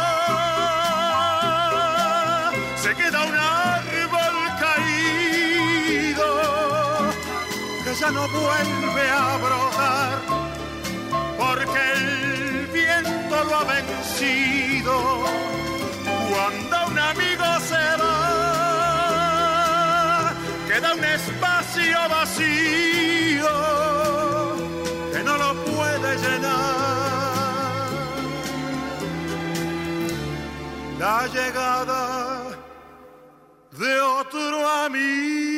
ya no vuelve a brotar porque el viento lo ha vencido. Cuando un amigo se va, queda un espacio vacío que no lo puede llenar. La llegada de otro amigo.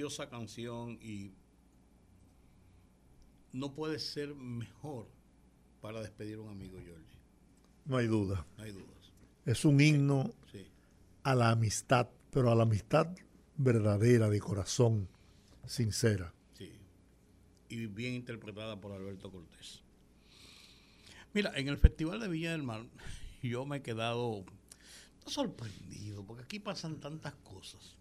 Preciosa canción y no puede ser mejor para despedir a un amigo, George. No hay duda. No hay dudas. Es un himno Sí. a la amistad, pero a la amistad verdadera, de corazón, sincera. Sí. Y bien interpretada por Alberto Cortés. Mira, en el Festival de Villa del Mar, yo me he quedado sorprendido, porque aquí pasan tantas cosas.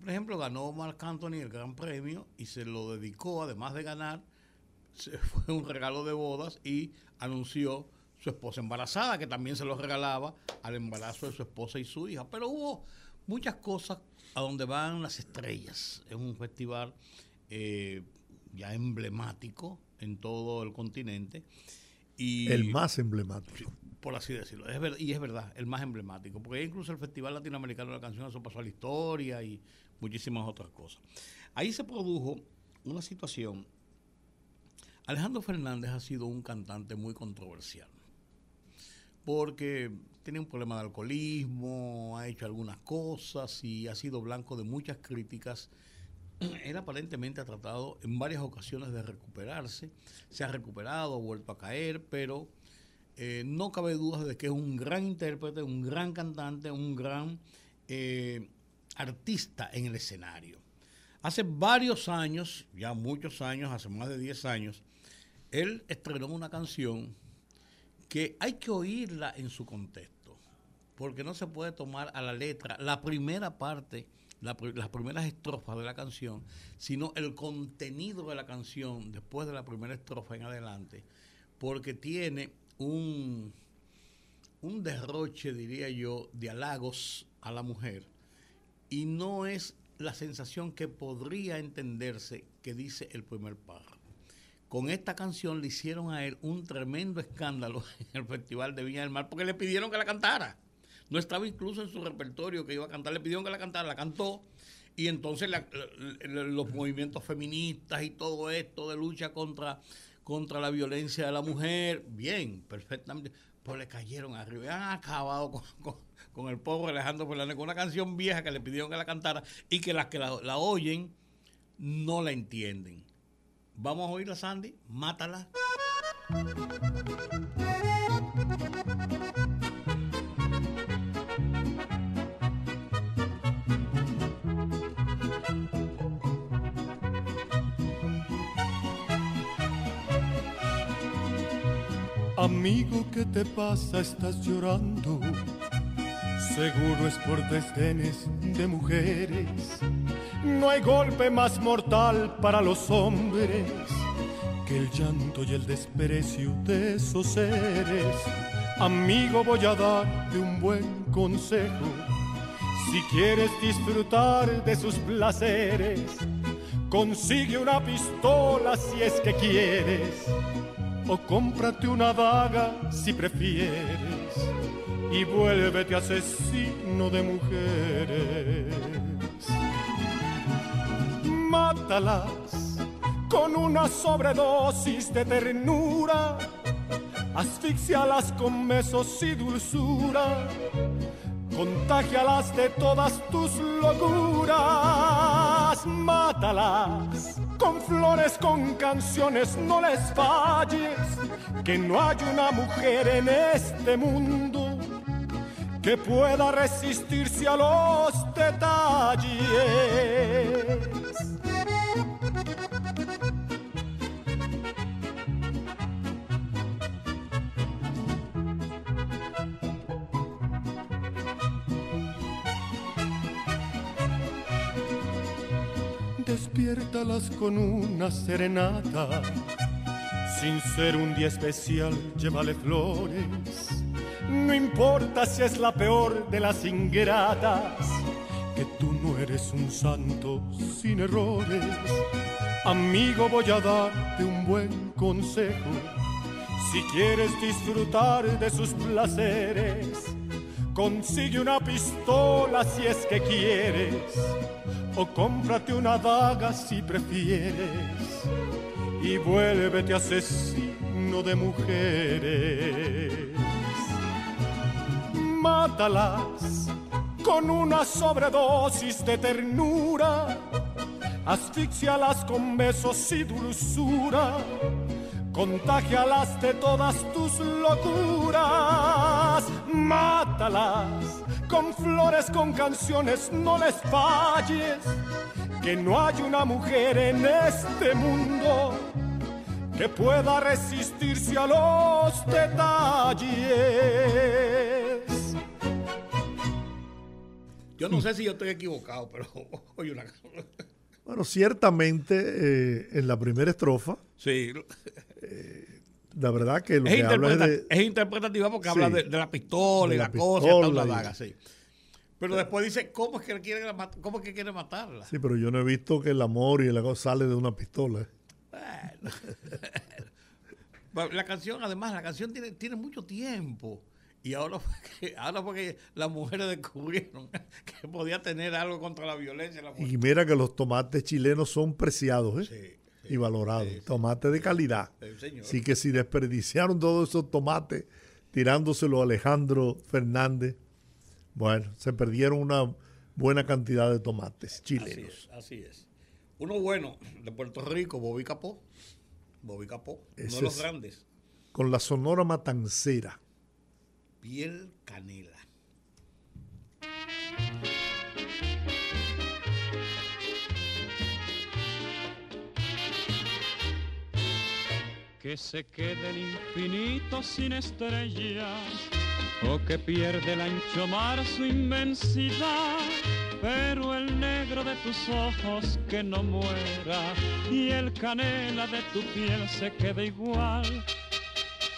Por ejemplo, ganó Marc Anthony el Gran Premio y se lo dedicó, además de ganar, se fue un regalo de bodas y anunció su esposa embarazada, que también se lo regalaba al embarazo de su esposa y su hija. Pero hubo muchas cosas a donde van las estrellas. Es un festival eh, ya emblemático en todo el continente. Y, El más emblemático. por así decirlo. Es ver- y es verdad, el más emblemático. Porque incluso el Festival Latinoamericano de la Canción, eso pasó a la historia y muchísimas otras cosas. Ahí se produjo una situación. Alejandro Fernández ha sido un cantante muy controversial. Porque tiene un problema de alcoholismo, ha hecho algunas cosas y ha sido blanco de muchas críticas. Él aparentemente ha tratado en varias ocasiones de recuperarse, se ha recuperado, ha vuelto a caer, pero eh, no cabe duda de que es un gran intérprete, un gran cantante, un gran eh, artista en el escenario. Hace varios años, ya muchos años, hace más de 10 años, él estrenó una canción que hay que oírla en su contexto, porque no se puede tomar a la letra la primera parte, la las primeras estrofas de la canción, sino el contenido de la canción después de la primera estrofa en adelante, porque tiene un, un derroche, diría yo, de halagos a la mujer y no es la sensación que podría entenderse que dice el primer párrafo. Con esta canción le hicieron a él un tremendo escándalo en el Festival de Viña del Mar porque le pidieron que la cantara. No estaba incluso en su repertorio que iba a cantar, le pidieron que la cantara, la cantó. Y entonces los movimientos feministas y todo esto de lucha contra, contra la violencia de la mujer, bien, perfectamente, pues le cayeron arriba. Han acabado con- con el pobre Alejandro Fernández con una canción vieja que le pidieron que la cantara y que las que la, la oyen no la entienden. Vamos a oírla, Sandy. Mátala. Amigo, ¿qué te pasa? Estás llorando. Seguro es por desdenes de mujeres. No hay golpe más mortal para los hombres que el llanto y el desprecio de esos seres. Amigo, voy a darte un buen consejo. Si quieres disfrutar de sus placeres, consigue una pistola si es que quieres, o cómprate una daga si prefieres, y vuélvete asesino de mujeres. Mátalas con una sobredosis de ternura, asfixialas con besos y dulzura Contagialas de todas tus locuras, mátalas con flores, con canciones, no les falles, que no hay una mujer en este mundo que pueda resistirse a los detalles. despiértalas con una serenata. Sin ser un día especial, llévale flores. No importa si es la peor de las ingratas, que tú no eres un santo sin errores. Amigo, voy a darte un buen consejo. Si quieres disfrutar de sus placeres, consigue una pistola si es que quieres o cómprate una daga si prefieres y vuélvete asesino de mujeres. Mátalas con una sobredosis de ternura, asfixialas con besos y dulzura, contagialas de todas tus locuras, mátalas con flores, con canciones, no les falles, que no hay una mujer en este mundo que pueda resistirse a los detalles. Yo no sé si yo estoy equivocado, pero oye una Bueno, ciertamente eh, en la primera estrofa. Sí. Eh, la verdad que lo es, que habla es, de, es interpretativa porque habla de, de, la pistola y la, cosa y la daga, sí. Pero después dice, ¿cómo es que quiere, cómo es que quiere matarla? Sí, pero yo no he visto que el amor y la cosa sale de una pistola. Bueno. la canción, además, la canción tiene, tiene mucho tiempo. Y ahora fue, que, ahora fue que las mujeres descubrieron que podía tener algo contra la violencia. La y mira que los tomates chilenos son preciados, ¿eh? Sí, y valorados. Sí, sí. Tomate de calidad. Así que si desperdiciaron todos esos tomates tirándoselo a Alejandro Fernández, bueno, se perdieron una buena cantidad de tomates chilenos. Así es, así es. Uno bueno de Puerto Rico, Bobby Capó. Bobby Capó, Ese uno de los grandes. Con la Sonora Matancera. Piel Canela. que se quede el infinito sin estrellas o que pierde el ancho mar su inmensidad, pero el negro de tus ojos que no muera y el canela de tu piel se quede igual.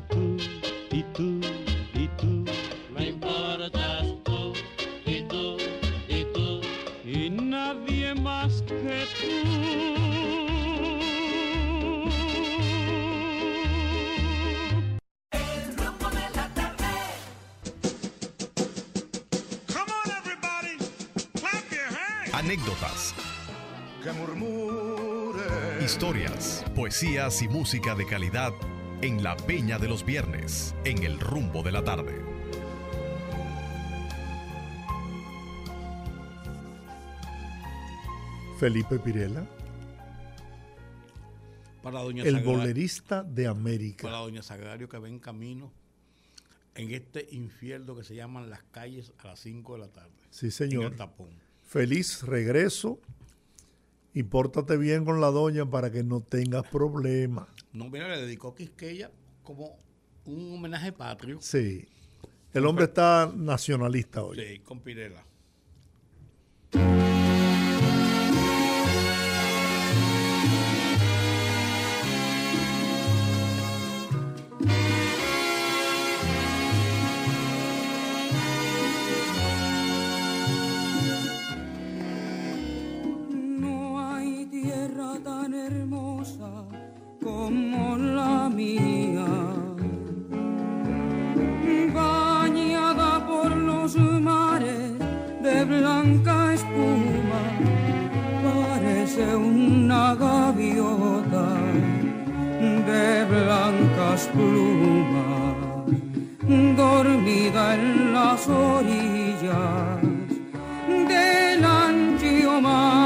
tú y tú y tú. Me importas tú y tú y tú. y nadie más que Anécdotas, Que murmure. historias, poesías y música de calidad en la Peña de los Viernes, en el rumbo de la tarde. Felipe Pirela, Para doña el Sagrario- bolerista de América. Para doña Sagrario que ve en camino en este infierno que se llaman las calles a las 5 de la tarde. Sí, En señor. el tapón. Feliz regreso y pórtate bien con la doña para que no tengas problemas. No, mira, le dedicó Quisqueya como un homenaje patrio. Sí. El hombre está nacionalista hoy. Sí, con Pirela. Como la mía, bañada por los mares de blanca espuma, parece una gaviota de blancas plumas, dormida en las orillas del ancho mar.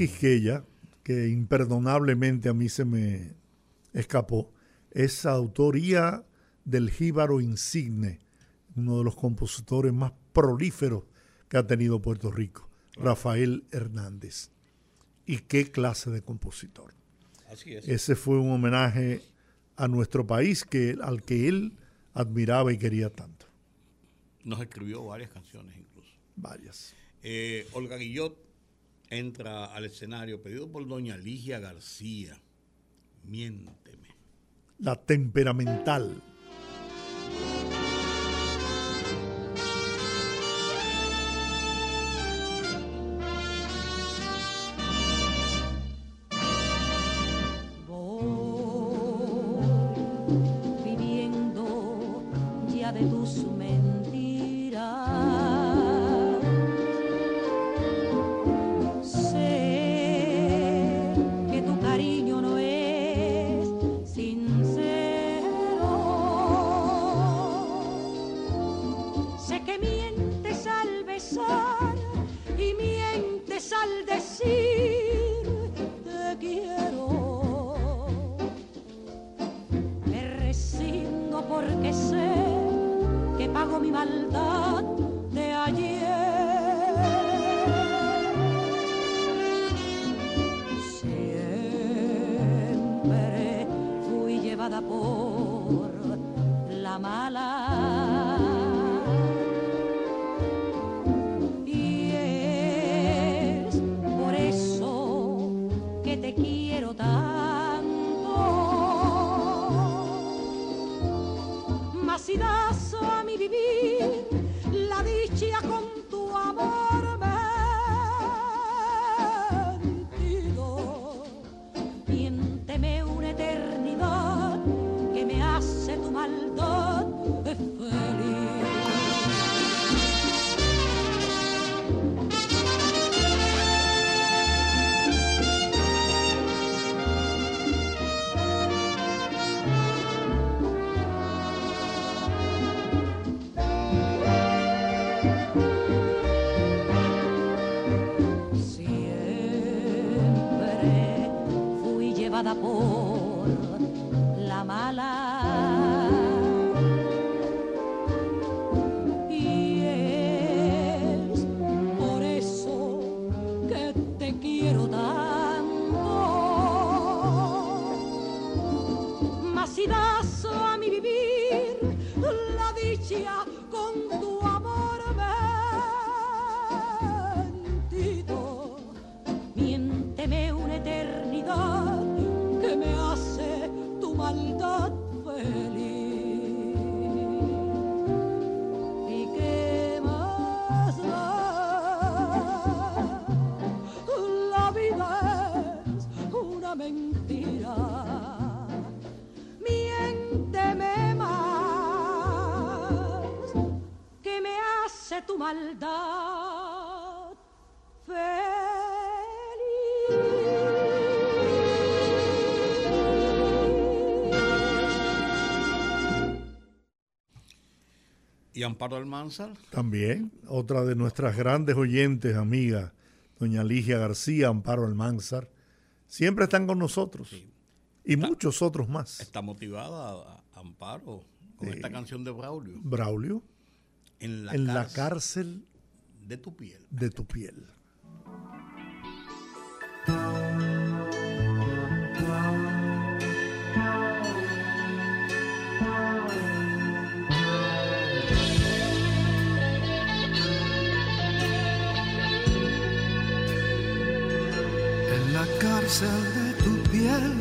Quisqueya, que imperdonablemente a mí se me escapó, es autoría del jíbaro insigne, uno de los compositores más prolíferos que ha tenido Puerto Rico, Rafael Hernández. ¿Y qué clase de compositor? Así es. Ese fue un homenaje a nuestro país que, al que él admiraba y quería tanto. Nos escribió varias canciones incluso. Varias. Eh, Olga Guillot entra al escenario pedido por doña Ligia García. Miénteme. La temperamental. ¿Y Amparo Almanzar? También, otra de nuestras grandes oyentes, amigas, doña Ligia García, Amparo Almanzar, siempre están con nosotros. Y muchos otros más. Está motivada Amparo con esta canción de Braulio. Braulio, En la en la cárcel cárcel de tu piel. de tu piel. Cárcel de tu piel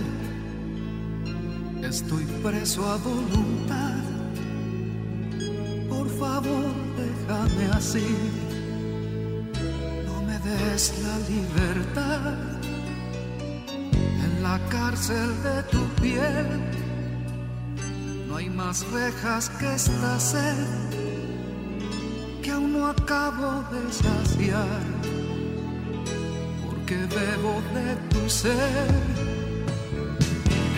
estoy preso a voluntad. Por favor, déjame así. No me des la libertad. En la cárcel de tu piel no hay más rejas que esta sed que aún no acabo de saciar porque bebo de tu ser.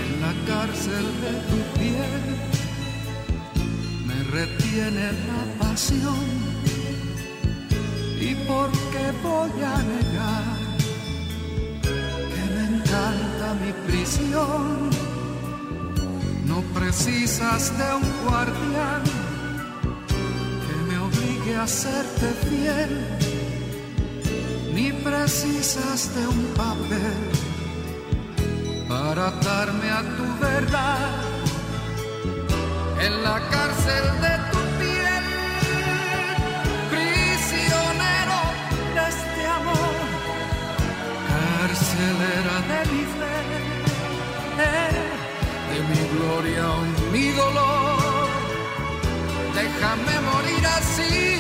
En la cárcel de tu piel me retiene la pasión. Y porque voy a negar que me encanta mi prisión no precisas de un guardián que me obligue a serte fiel ni precisas de un papel para atarme a tu verdad en la cárcel de tu piel, prisionero de este amor, carcelera de mi fe, eh, de mi gloria o mi dolor, déjame morir así.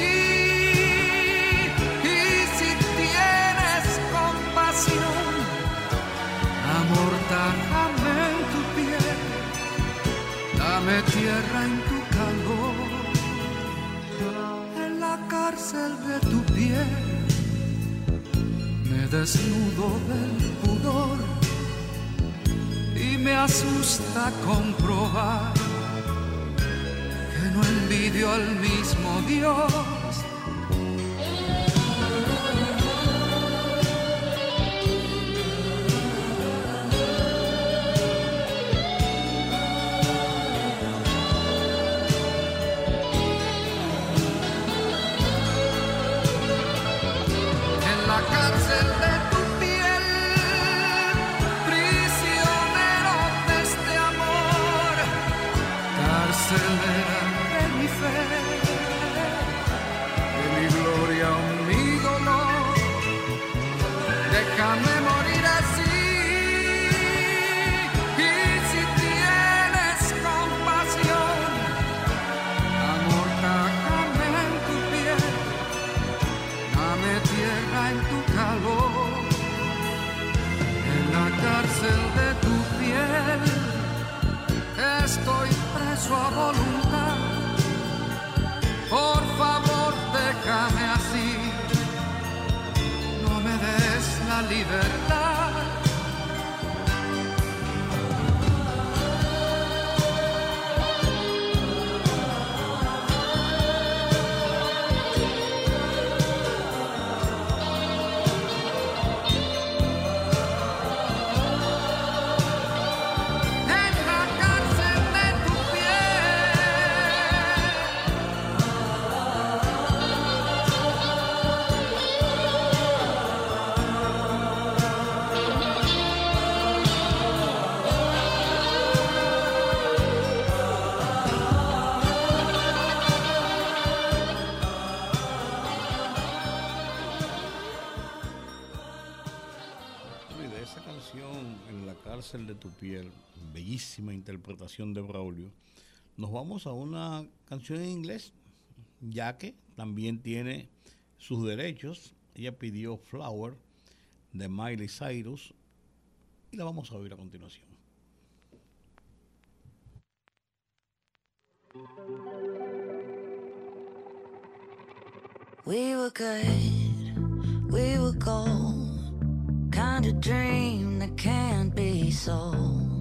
Dame tierra en tu calor, en la cárcel de tu piel, me desnudo del pudor y me asusta comprobar que no envidio al mismo Dios déjame así, no me des la libertad. bellísima interpretación de Braulio, nos vamos a una canción en inglés, ya que también tiene sus derechos. Ella pidió Flower de Miley Cyrus y la vamos a oír a continuación. We were good, we were gold, kind of dream that can't be sold.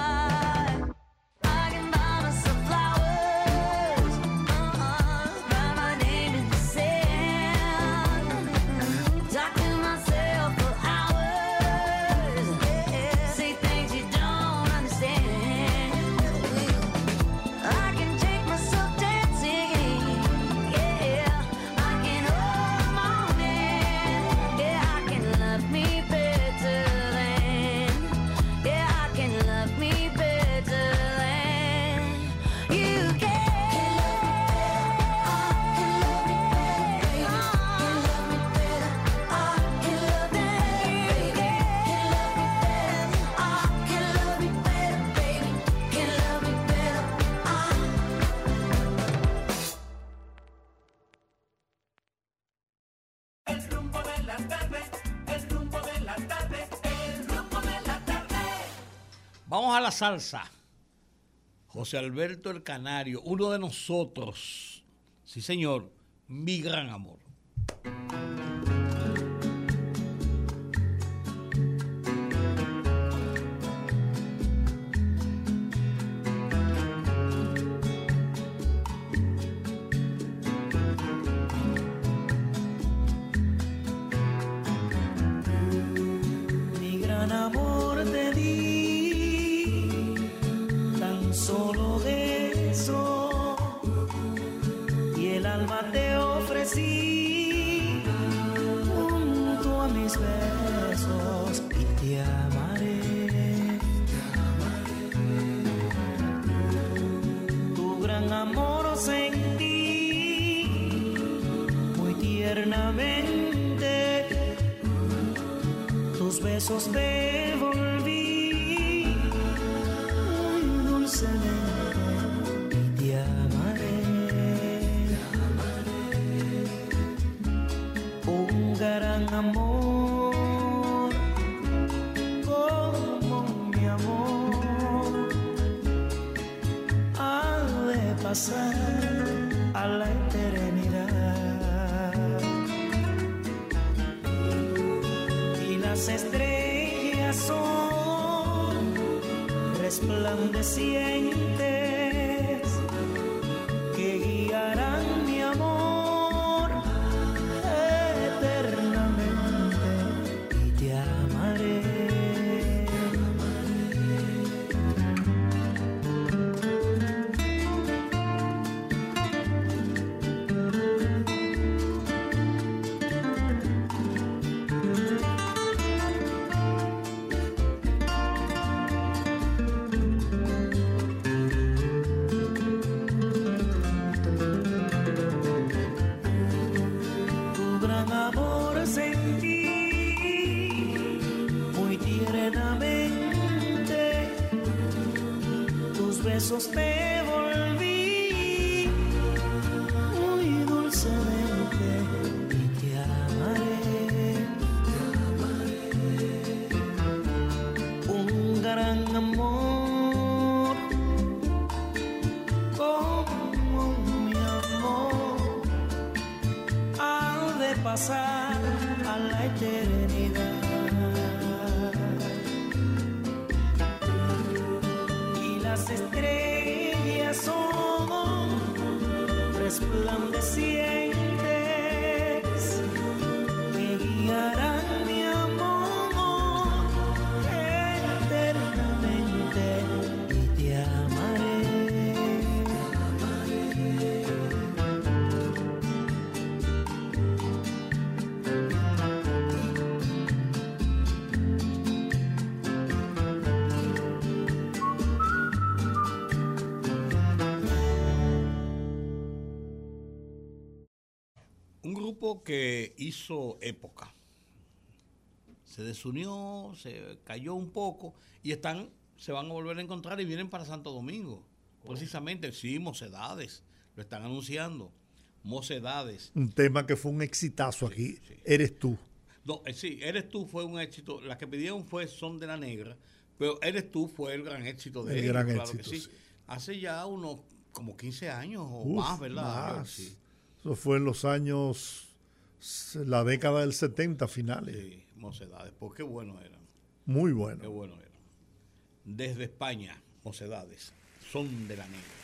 salsa. José Alberto el Canario, uno de nosotros. Sí, señor, mi gran amor. Besos devolví grupo que hizo época. Se desunió, se cayó un poco y están, se van a volver a encontrar y vienen para Santo Domingo. Precisamente, sí, Mocedades, lo están anunciando. Mocedades. Un tema que fue un exitazo aquí. Eres tú. No, eh, sí, Eres tú fue un éxito. La que pidieron fue Son de la Negra, pero Eres tú fue el gran éxito de El ellos, gran claro éxito, que sí. sí. Hace ya unos como 15 años o Uf, más, ¿verdad? más. Sí. Eso fue en los años, la década del 70 finales. Sí, Mocedades, pues qué bueno eran. Muy bueno. Qué bueno eran. Desde España, Mocedades, son de la negra.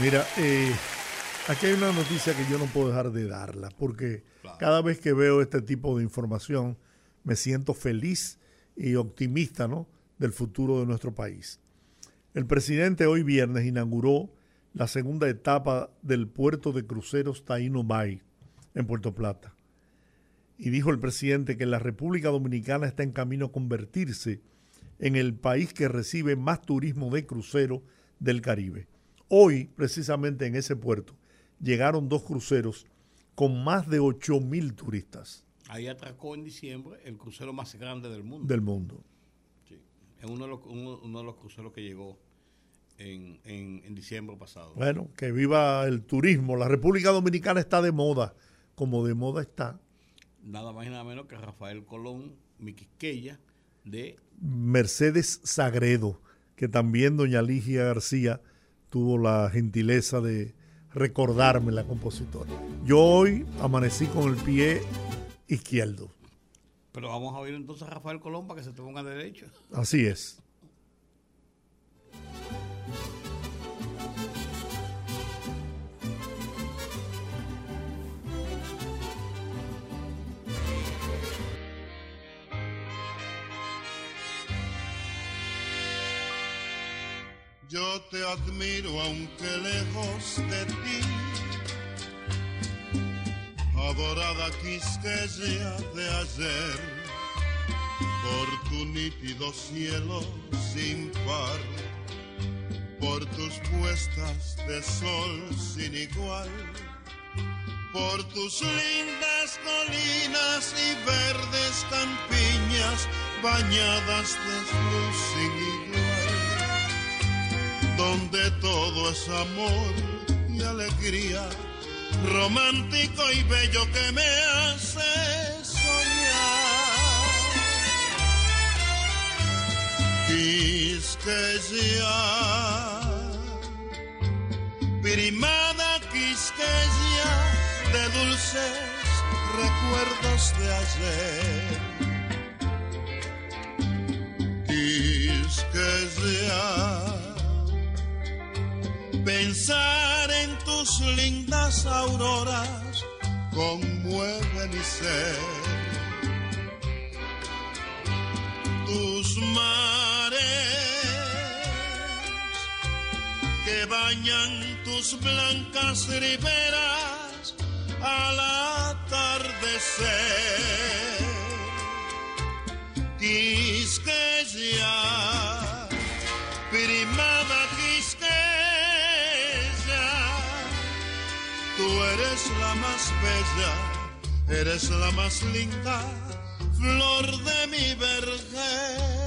Mira, eh, aquí hay una noticia que yo no puedo dejar de darla, porque cada vez que veo este tipo de información me siento feliz y optimista ¿no? del futuro de nuestro país. El presidente hoy viernes inauguró la segunda etapa del puerto de cruceros Taíno Bay en Puerto Plata. Y dijo el presidente que la República Dominicana está en camino a convertirse en el país que recibe más turismo de crucero del Caribe. Hoy, precisamente en ese puerto, llegaron dos cruceros con más de 8 mil turistas Ahí atracó en diciembre el crucero más grande del mundo. del mundo. Es uno de los, uno, uno de los cruceros que llegó en, en- en diciembre pasado. Bueno, que viva el turismo. La República Dominicana está de moda, como de moda está Nada más y nada menos que Rafael Colón, mi Quisqueya, de Mercedes Sagredo, que también doña Ligia García tuvo la gentileza de recordarme la compositora. Yo hoy amanecí con el pie izquierdo. Pero vamos a oír entonces a Rafael Colón para que se te ponga derecho. Así es. Yo te admiro aunque lejos de ti, adorada quisqueya de ayer, por tu nítido cielo sin par, por tus puestas de sol sin igual, por tus lindas colinas y verdes campiñas bañadas de luz sin igual donde todo es amor y alegría, romántico y bello que me hace soñar. Quisqueya, primada Quisqueya de dulces recuerdos de ayer. Quisqueya. Pensar en tus lindas auroras conmueve mi ser. Tus mares que bañan tus blancas riberas al atardecer. Quisqueya, primada Quisqueya, tú eres la más bella, eres la más linda, flor de mi vergel.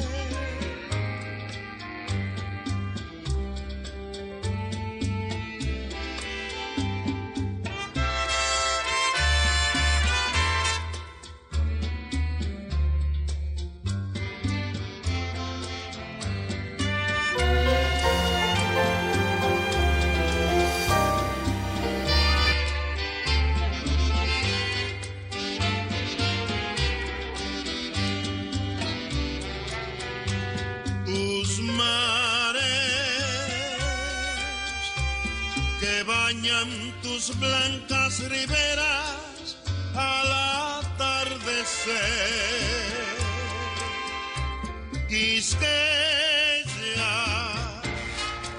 Tus blancas riberas al atardecer. Quisqueya,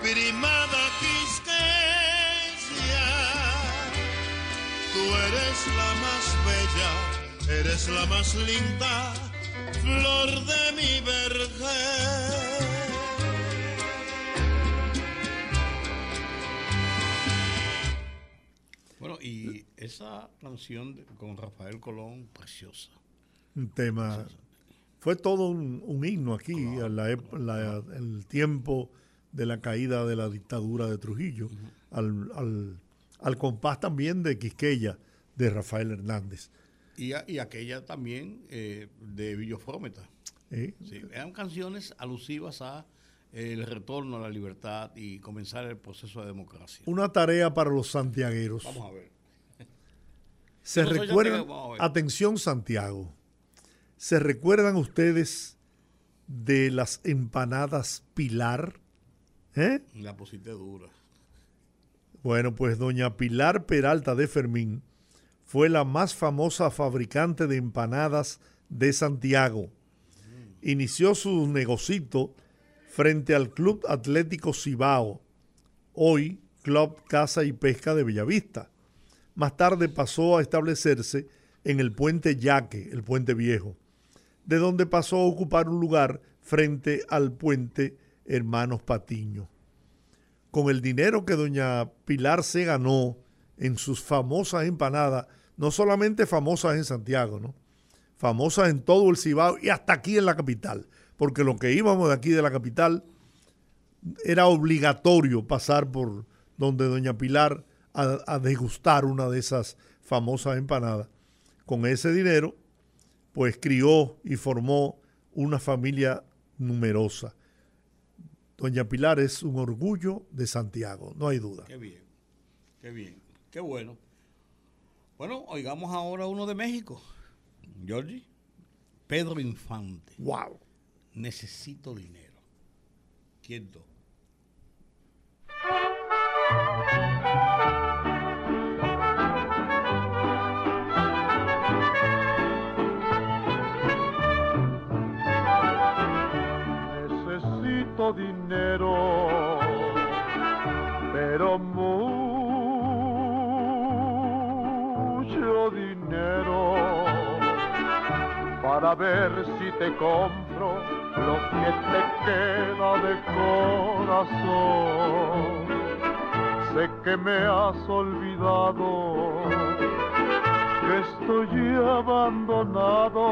primada Quisqueya, tú eres la más bella, eres la más linda flor de mi vergel. Bueno, y esa canción de- con Rafael Colón, preciosa. Un tema. Fue todo un, un himno aquí, a la el tiempo de la caída de la dictadura de Trujillo, al, al- al compás también de Quisqueya, de Rafael Hernández. Y, a- y aquella también eh, de Villo Frómeta. ¿eh? Sí, eran canciones alusivas a el retorno a la libertad y comenzar el proceso de democracia. Una tarea para los santiagueros. Vamos a ver. Se recuerdan, atención Santiago, ¿se recuerdan ustedes de las empanadas Pilar? ¿Eh? La pusiste dura. Bueno, pues doña Pilar Peralta de Fermín fue la más famosa fabricante de empanadas de Santiago. Inició su negocito frente al Club Atlético Cibao, hoy Club Casa y Pesca de Bellavista. Más tarde pasó a establecerse en el puente Yaque, el puente viejo, de donde pasó a ocupar un lugar frente al puente Hermanos Patiño con el dinero que doña Pilar se ganó en sus famosas empanadas, no solamente famosas en Santiago, ¿no? Famosas en todo el Cibao y hasta aquí en la capital, porque lo que íbamos de aquí de la capital era obligatorio pasar por donde doña Pilar a, a degustar una de esas famosas empanadas. Con ese dinero, pues crió y formó una familia numerosa. Doña Pilar es un orgullo de Santiago, no hay duda. Qué bien, qué bien, qué bueno. Bueno, oigamos ahora uno de México. Georgie, Pedro Infante. Wow. Necesito dinero. Quieto. Necesito dinero, pero mucho dinero para ver si te compro lo que te queda de corazón. Sé que me has olvidado, que estoy abandonado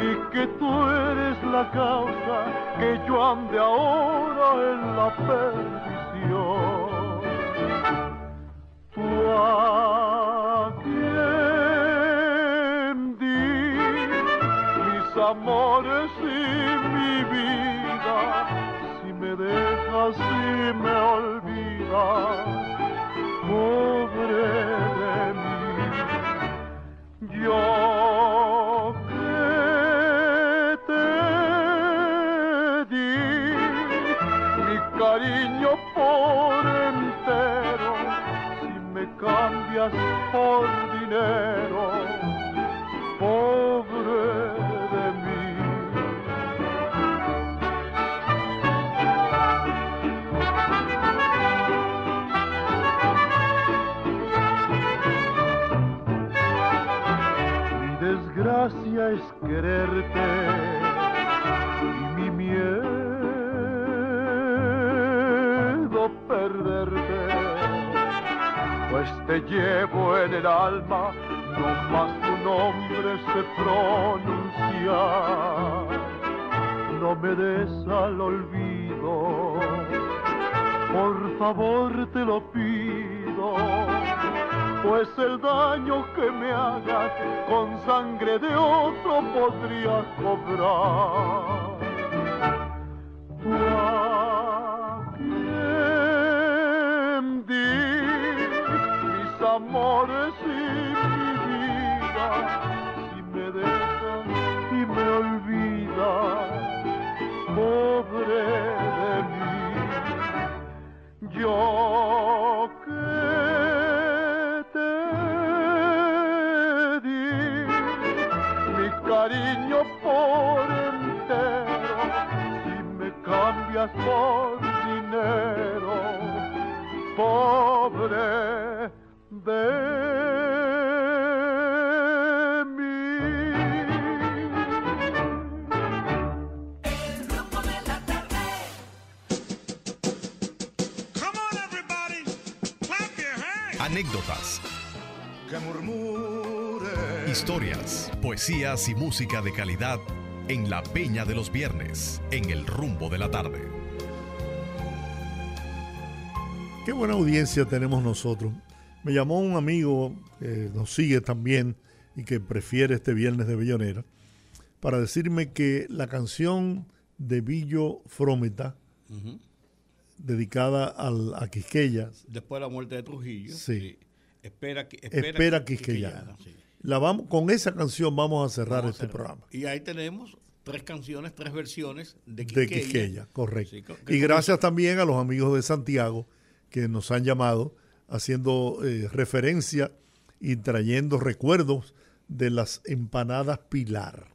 y que tú eres la causa que yo ande ahora en la perdición. Tú a amores y mi vida, si me dejas y me olvidas, pobre de mí. Yo que te di mi cariño por entero, si me cambias por dinero, es quererte y mi miedo perderte, pues te llevo en el alma, no más tu nombre se pronuncia, no me des al olvido, por favor te lo pido pues el daño que me hagas con sangre de otro podría cobrar. ¿Tú a quién di mis amores poesías y música de calidad en la Peña de los Viernes, en el rumbo de la tarde. Qué buena audiencia tenemos nosotros. Me llamó un amigo que nos sigue también y que prefiere este viernes de Bellonera para decirme que la canción de Billo Frometa, dedicada al, a Quisqueya, Después de la muerte de Trujillo. Sí. Espera, que- espera, Quisqueyana. sí. La vamos, con esa canción vamos a cerrar Vamos a este programa. Y ahí tenemos tres canciones, tres versiones de de Quisqueya. Quisqueya, correcto. Sí, y gracias también a los amigos de Santiago que nos han llamado haciendo eh, referencia y trayendo recuerdos de las empanadas Pilar.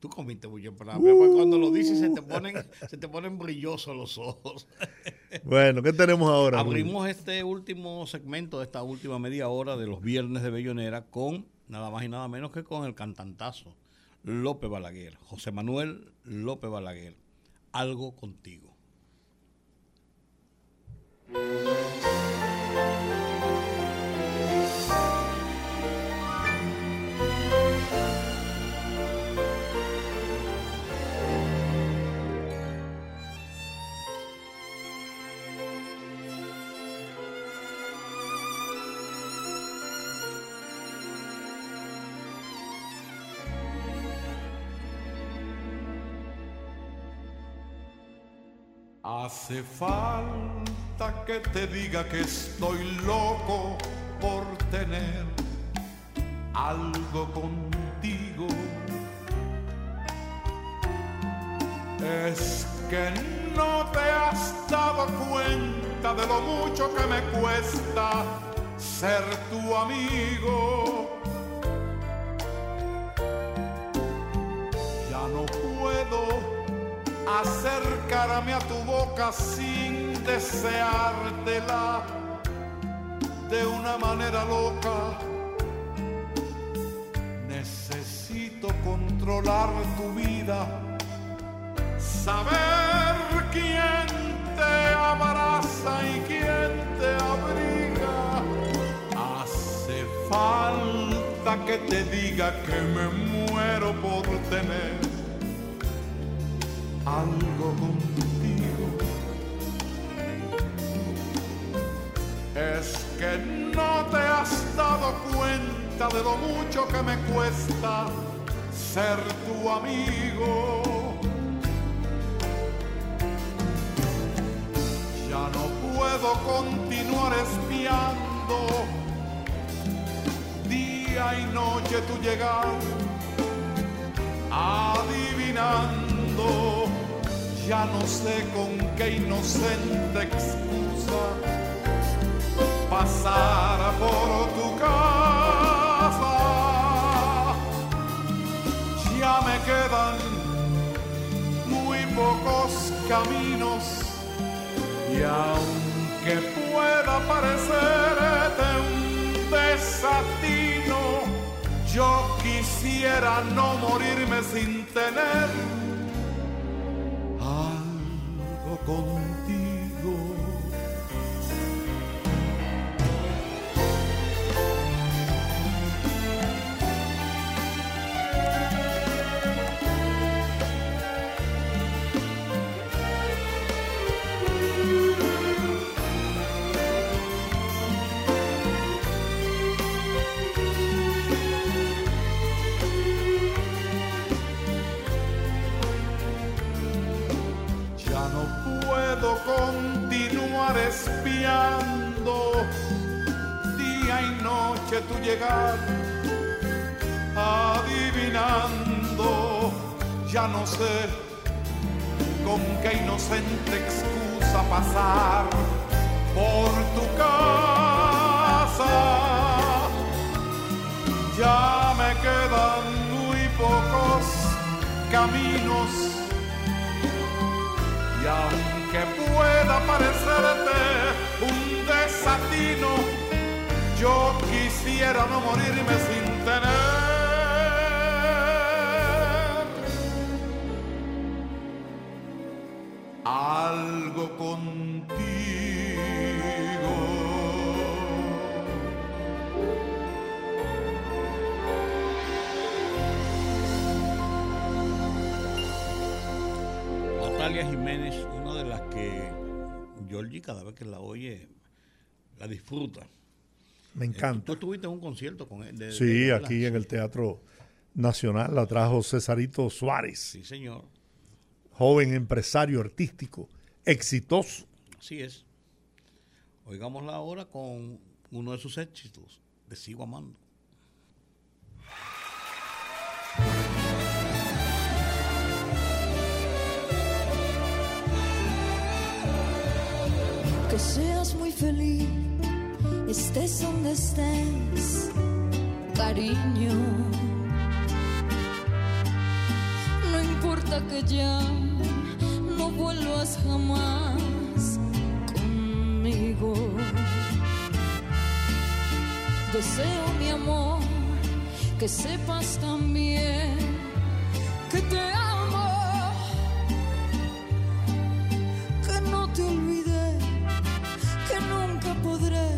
Tú comiste mucho empanada, porque cuando lo dices se te ponen, se te ponen brillosos los ojos. Bueno, ¿qué tenemos ahora? Abrimos este último segmento de esta última media hora de los viernes de Bellonera con nada más y nada menos que con el cantantazo López Balaguer, José Manuel López Balaguer. Algo contigo. Hace falta que te diga que estoy loco por tener algo contigo. Es que no te has dado cuenta de lo mucho que me cuesta ser tu amigo. Ya no puedo acercarme a tu boca sin deseártela de una manera loca. Necesito controlar tu vida, saber quién te abraza y quién te abriga. Hace falta que te diga que me muero por tener algo contigo. Es que no te has dado cuenta de lo mucho que me cuesta ser tu amigo. Ya no puedo continuar espiando día y noche tu llegar, adivinando ya no sé con qué inocente excusa pasar por tu casa. Ya me quedan muy pocos caminos y aunque pueda parecerte un desatino, Yo quisiera no morirme sin tener algo continuar espiando día y noche tu llegar, adivinando, ya no sé con qué inocente excusa pasar por tu casa. Ya me quedan muy pocos caminos y aunque pueda parecerte un desatino, yo quisiera no morirme sin tener algo contigo. Natalia Jiménez, Georgie cada vez que la oye la disfruta. Me Eh, encanta. Tú estuviste en un concierto con él. de- Sí, de- de- aquí en el Teatro Nacional la trajo Cesarito Suárez. Sí, señor. Joven empresario artístico, exitoso. Así es. Oigámosla ahora con uno de sus éxitos, Te sigo amando. Que seas muy feliz, estés donde estés, cariño. No importa que ya no vuelvas jamás conmigo. Deseo mi amor que sepas también que te amo, que no te nunca podré.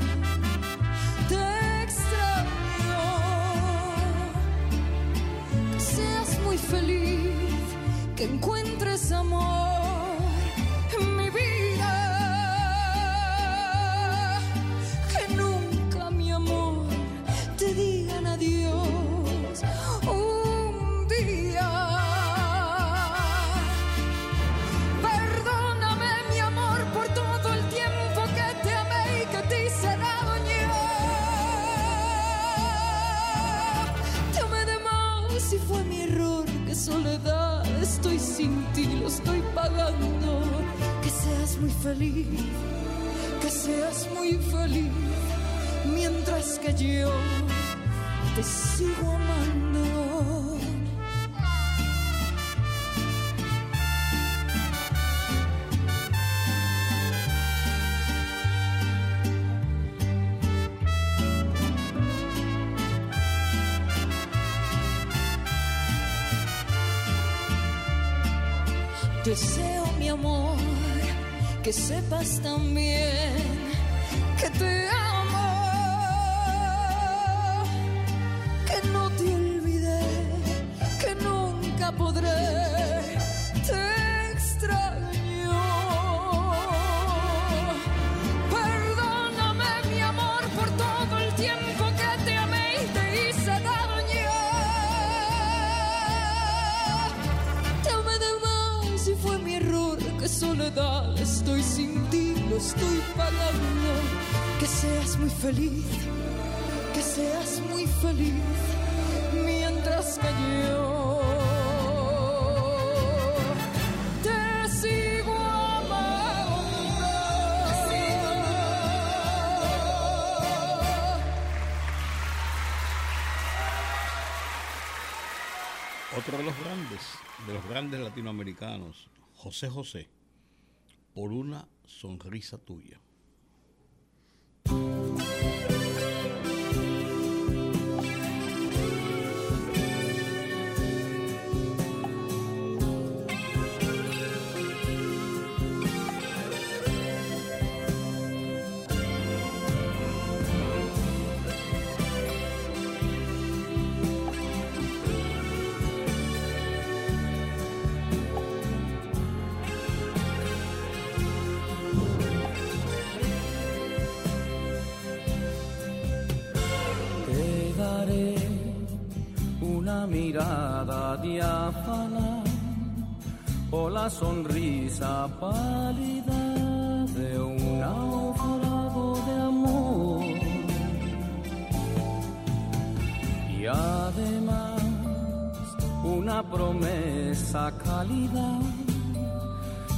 Que sepas también De los grandes, de los grandes latinoamericanos, José José, por una sonrisa tuya. Sonrisa pálida de un naufrago de amor. Y además una promesa cálida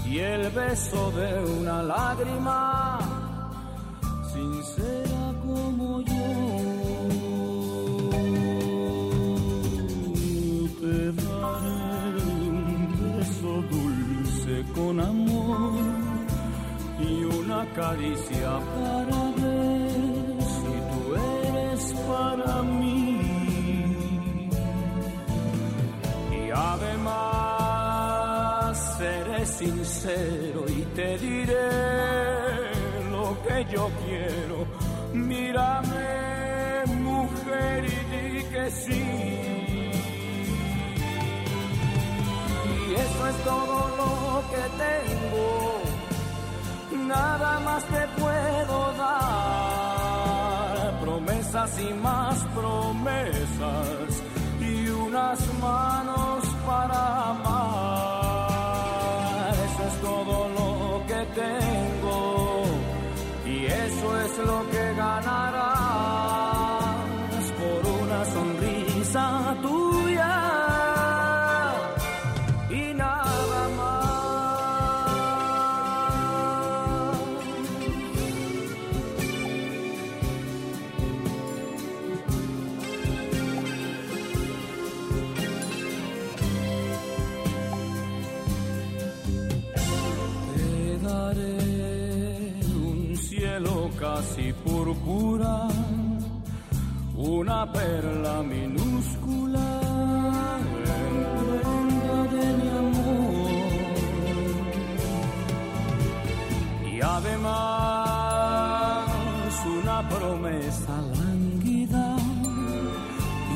y el beso de una lágrima con amor y una caricia para ver si tú eres para mí. Y además seré sincero y te diré lo que yo quiero. Mírame, mujer, y di que sí. Es todo lo que tengo. Nada más te puedo dar. Promesas y más promesas. Y unas manos para amar. Eso es todo lo que tengo. Y eso es lo que ganarás una perla minúscula en de mi amor. Y además una promesa lánguida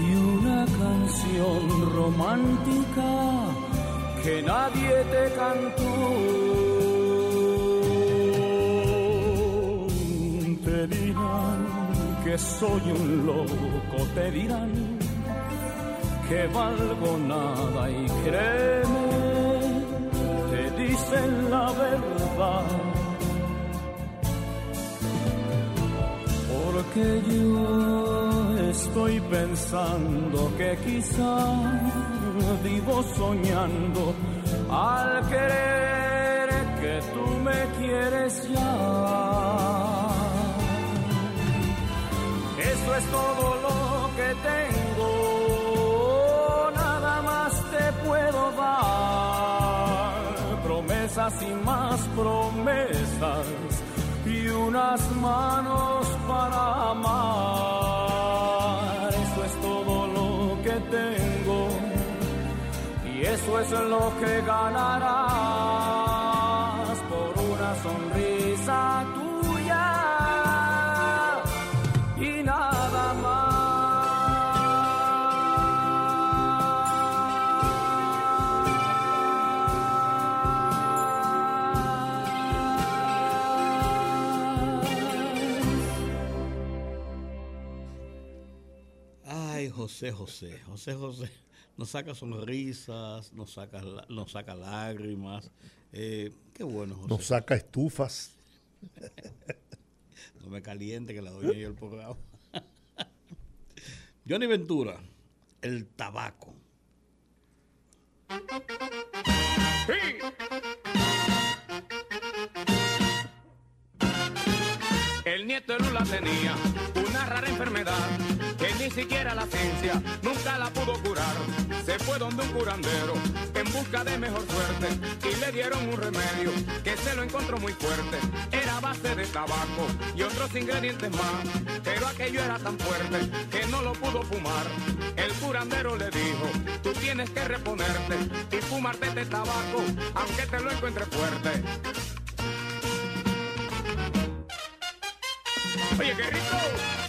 y una canción romántica que nadie te cantó. Que soy un loco, te dirán que valgo nada y créeme, te dicen la verdad. Porque yo estoy pensando que quizá vivo soñando al querer que tú me quieres ya. Eso es todo lo que tengo, nada más te puedo dar. Promesas y más promesas y unas manos para amar. Eso es todo lo que tengo y eso es lo que ganarás José, José, José, José. Nos saca sonrisas, nos saca, nos saca lágrimas. Eh, qué bueno, José. Nos saca estufas. No me caliente que la doy yo el programa. Johnny Ventura, el tabaco. El nieto de Lula tenía una rara enfermedad ni siquiera la ciencia nunca la pudo curar. Se fue donde un curandero en busca de mejor suerte y le dieron un remedio que se lo encontró muy fuerte. Era base de tabaco y otros ingredientes más, pero aquello era tan fuerte que no lo pudo fumar. El curandero le dijo, tú tienes que reponerte y fumarte este tabaco aunque te lo encuentres fuerte. Oye, qué.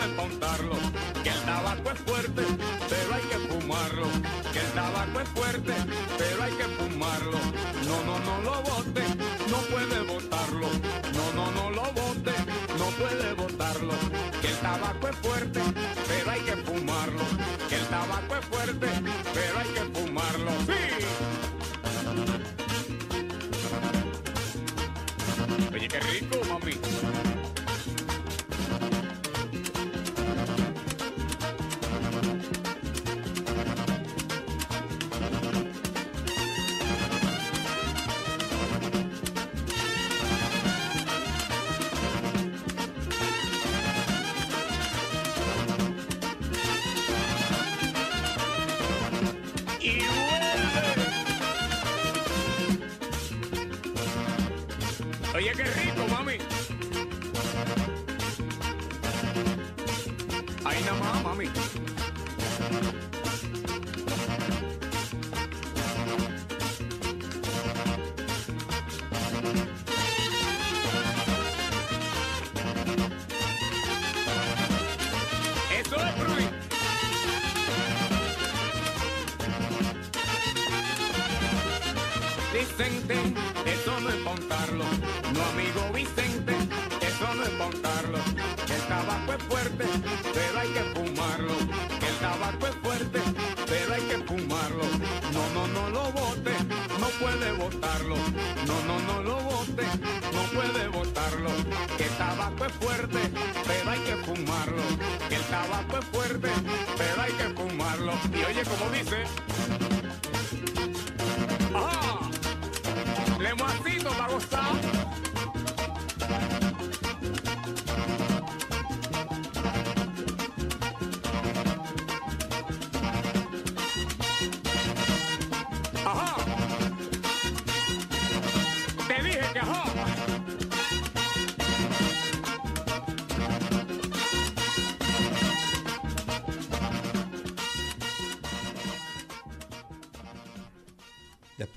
Que el tabaco es fuerte, el tabaco es fuerte, pero hay que fumarlo. No, no, no lo bote, no puede botarlo. No, no, no lo bote, no puede botarlo. Que el tabaco es fuerte, pero hay que fumarlo. Que el tabaco es fuerte, pero hay que fumarlo. ¡Sí! Oye, qué rico, mami. Tabaco es fuerte, pero hay que fumarlo. El tabaco es fuerte, pero hay que fumarlo. Y oye, como dice. ¡Ajá! Le muacito para gozar.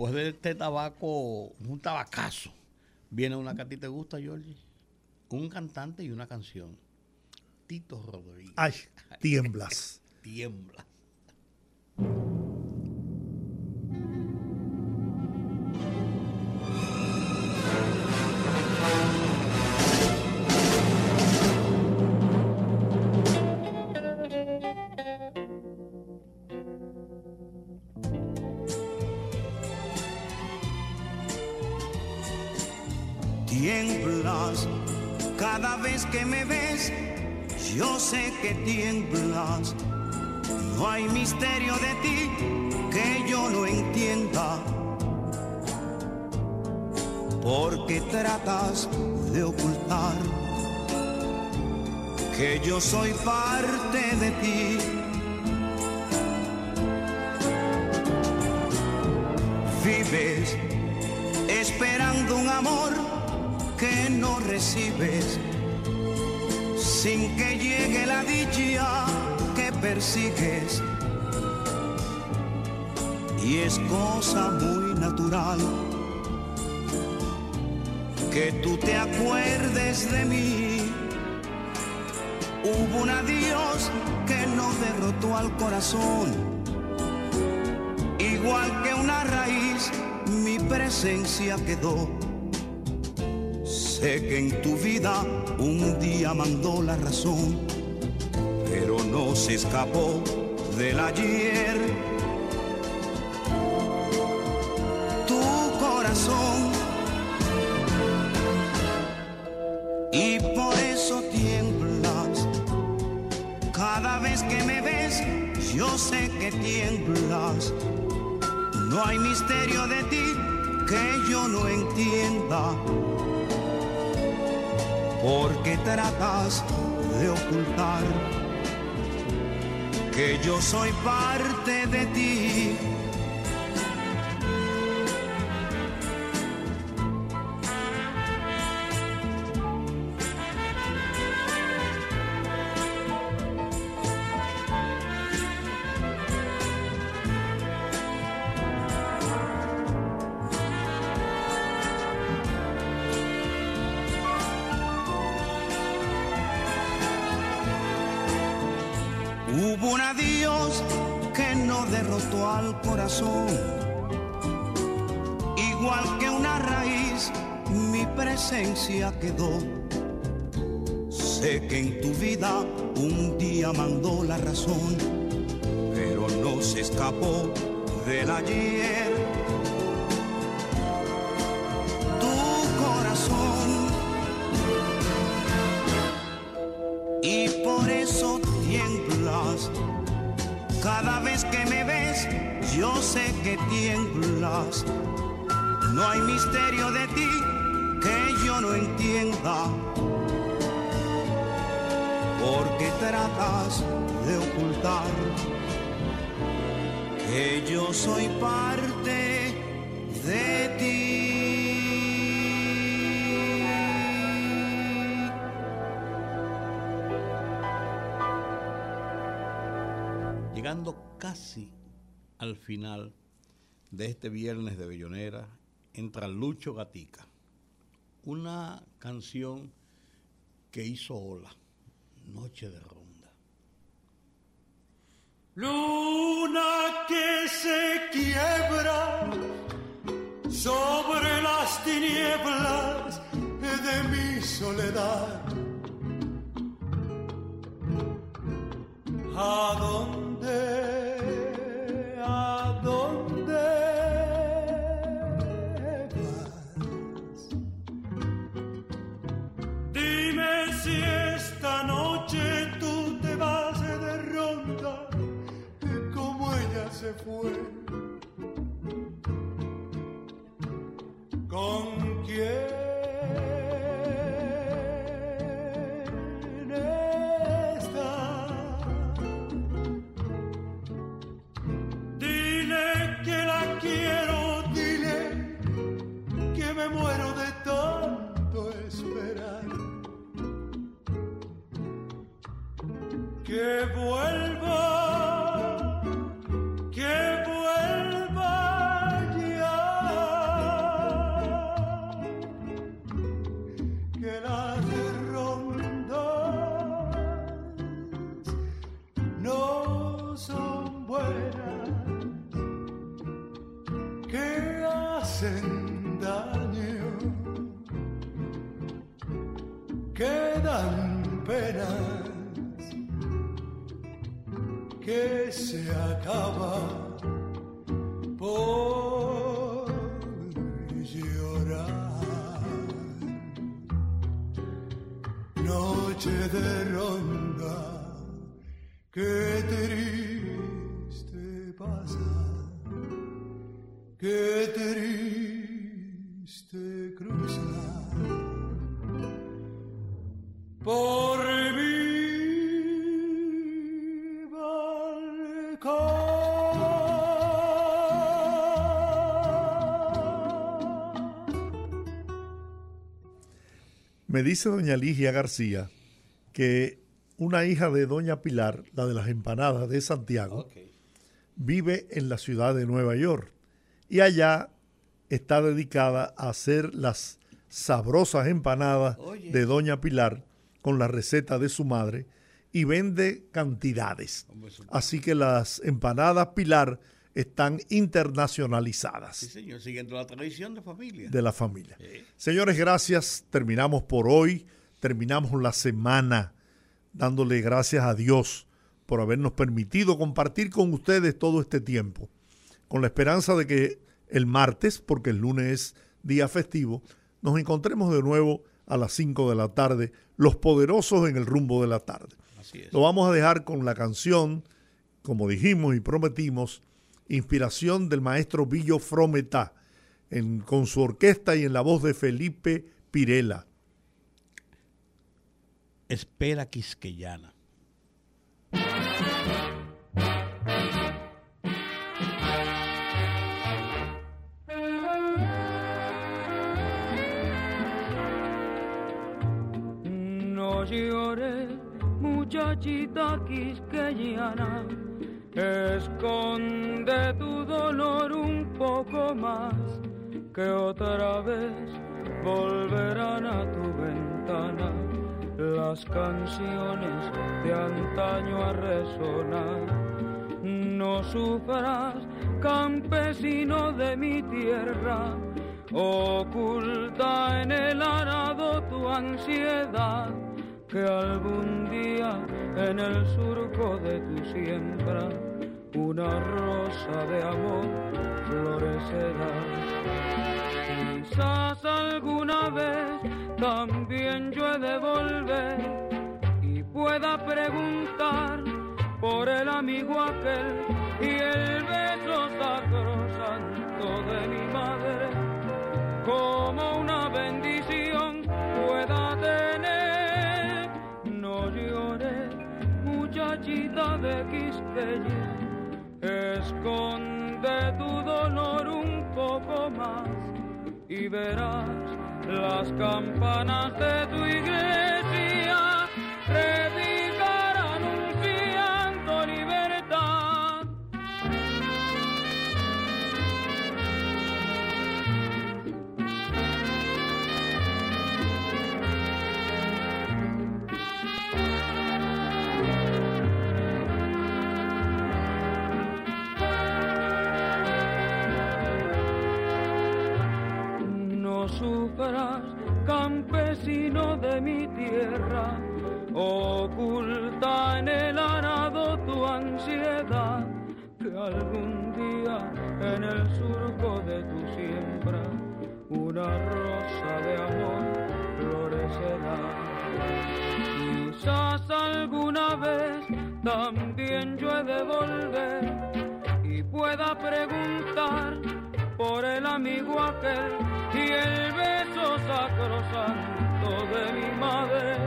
Después de este tabaco, un tabacazo, viene una que a ti te gusta, Georgie. Un cantante y una canción. Tito Rodríguez. Ay, tiemblas. Tiembla. Tiemblas que yo soy parte de ti. Vives esperando un amor que no recibes, sin que llegue la dicha que persigues. Y es cosa muy natural que tú te acuerdes de mí. Hubo un adiós que no derrotó al corazón, igual que una raíz, mi presencia quedó. Sé que en tu vida un día mandó la razón, pero no se escapó del ayer. Hay misterio de ti que yo no entienda porque tratas de ocultar que yo soy parte de ti. Día mandó la razón, pero no se escapó del ayer. Tu corazón. Y por eso tiemblas. Cada vez que me ves, yo sé que tiemblas. No hay misterio de ti que yo no entienda. Tratas de ocultar que yo soy parte de ti. Llegando casi al final de este viernes de Bellonera, entra Lucho Gatica, una canción que hizo Ola, Noche de Ronda. Luna que se quiebra sobre las tinieblas de mi soledad. ¿A dónde? Se fue. ¿Con quién está? Dile que la quiero, dile que me muero de tanto esperar. Que penas, que se acaba por llorar. Noche de ronda, qué triste pasa, qué triste cruza por Me dice doña Ligia García que una hija de doña Pilar, la de las empanadas de Santiago, vive en la ciudad de Nueva York y allá está dedicada a hacer las sabrosas empanadas Oye. de doña Pilar con la receta de su madre y vende cantidades. Así que las empanadas Pilar están internacionalizadas Sí, señor, siguiendo la tradición de familia. de la familia. Señores, gracias. Terminamos por hoy. Terminamos la semana dándole gracias a Dios por habernos permitido compartir con ustedes todo este tiempo. Con la esperanza de que el martes, porque el lunes es día festivo, nos encontremos de nuevo a las 5 de la tarde, los poderosos en el rumbo de la tarde. Así es. Lo vamos a dejar con la canción, como dijimos y prometimos, inspiración del maestro Billo Frometá, en- con su orquesta y en la voz de Felipe Pirela. Espera Quisqueyana. No llores, muchachita quisqueyana, esconde tu dolor un poco más, que otra vez volverán a tu ventana. Las canciones de antaño a resonar. No sufras, campesino de mi tierra, oculta en el arado tu ansiedad, que algún día en el surco de tu siembra una rosa de amor florecerá. Quizás alguna vez también yo he de volver y pueda preguntar por el amigo aquel y el beso sacrosanto de mi madre, como una bendición pueda tener. Esconde tu dolor un poco más y verás las campanas de tu iglesia campesino de mi tierra, oculta en el arado tu ansiedad, que algún día en el surco de tu siembra una rosa de amor florecerá. Quizás alguna vez también yo he de volver y pueda preguntar por el amigo aquel y el beso sacrosanto de mi madre,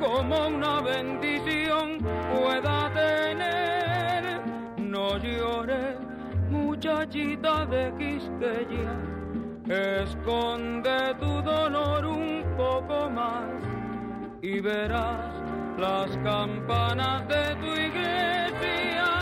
como una bendición pueda tener. No llores, muchachita de Quisqueya, esconde tu dolor un poco más y verás las campanas de tu iglesia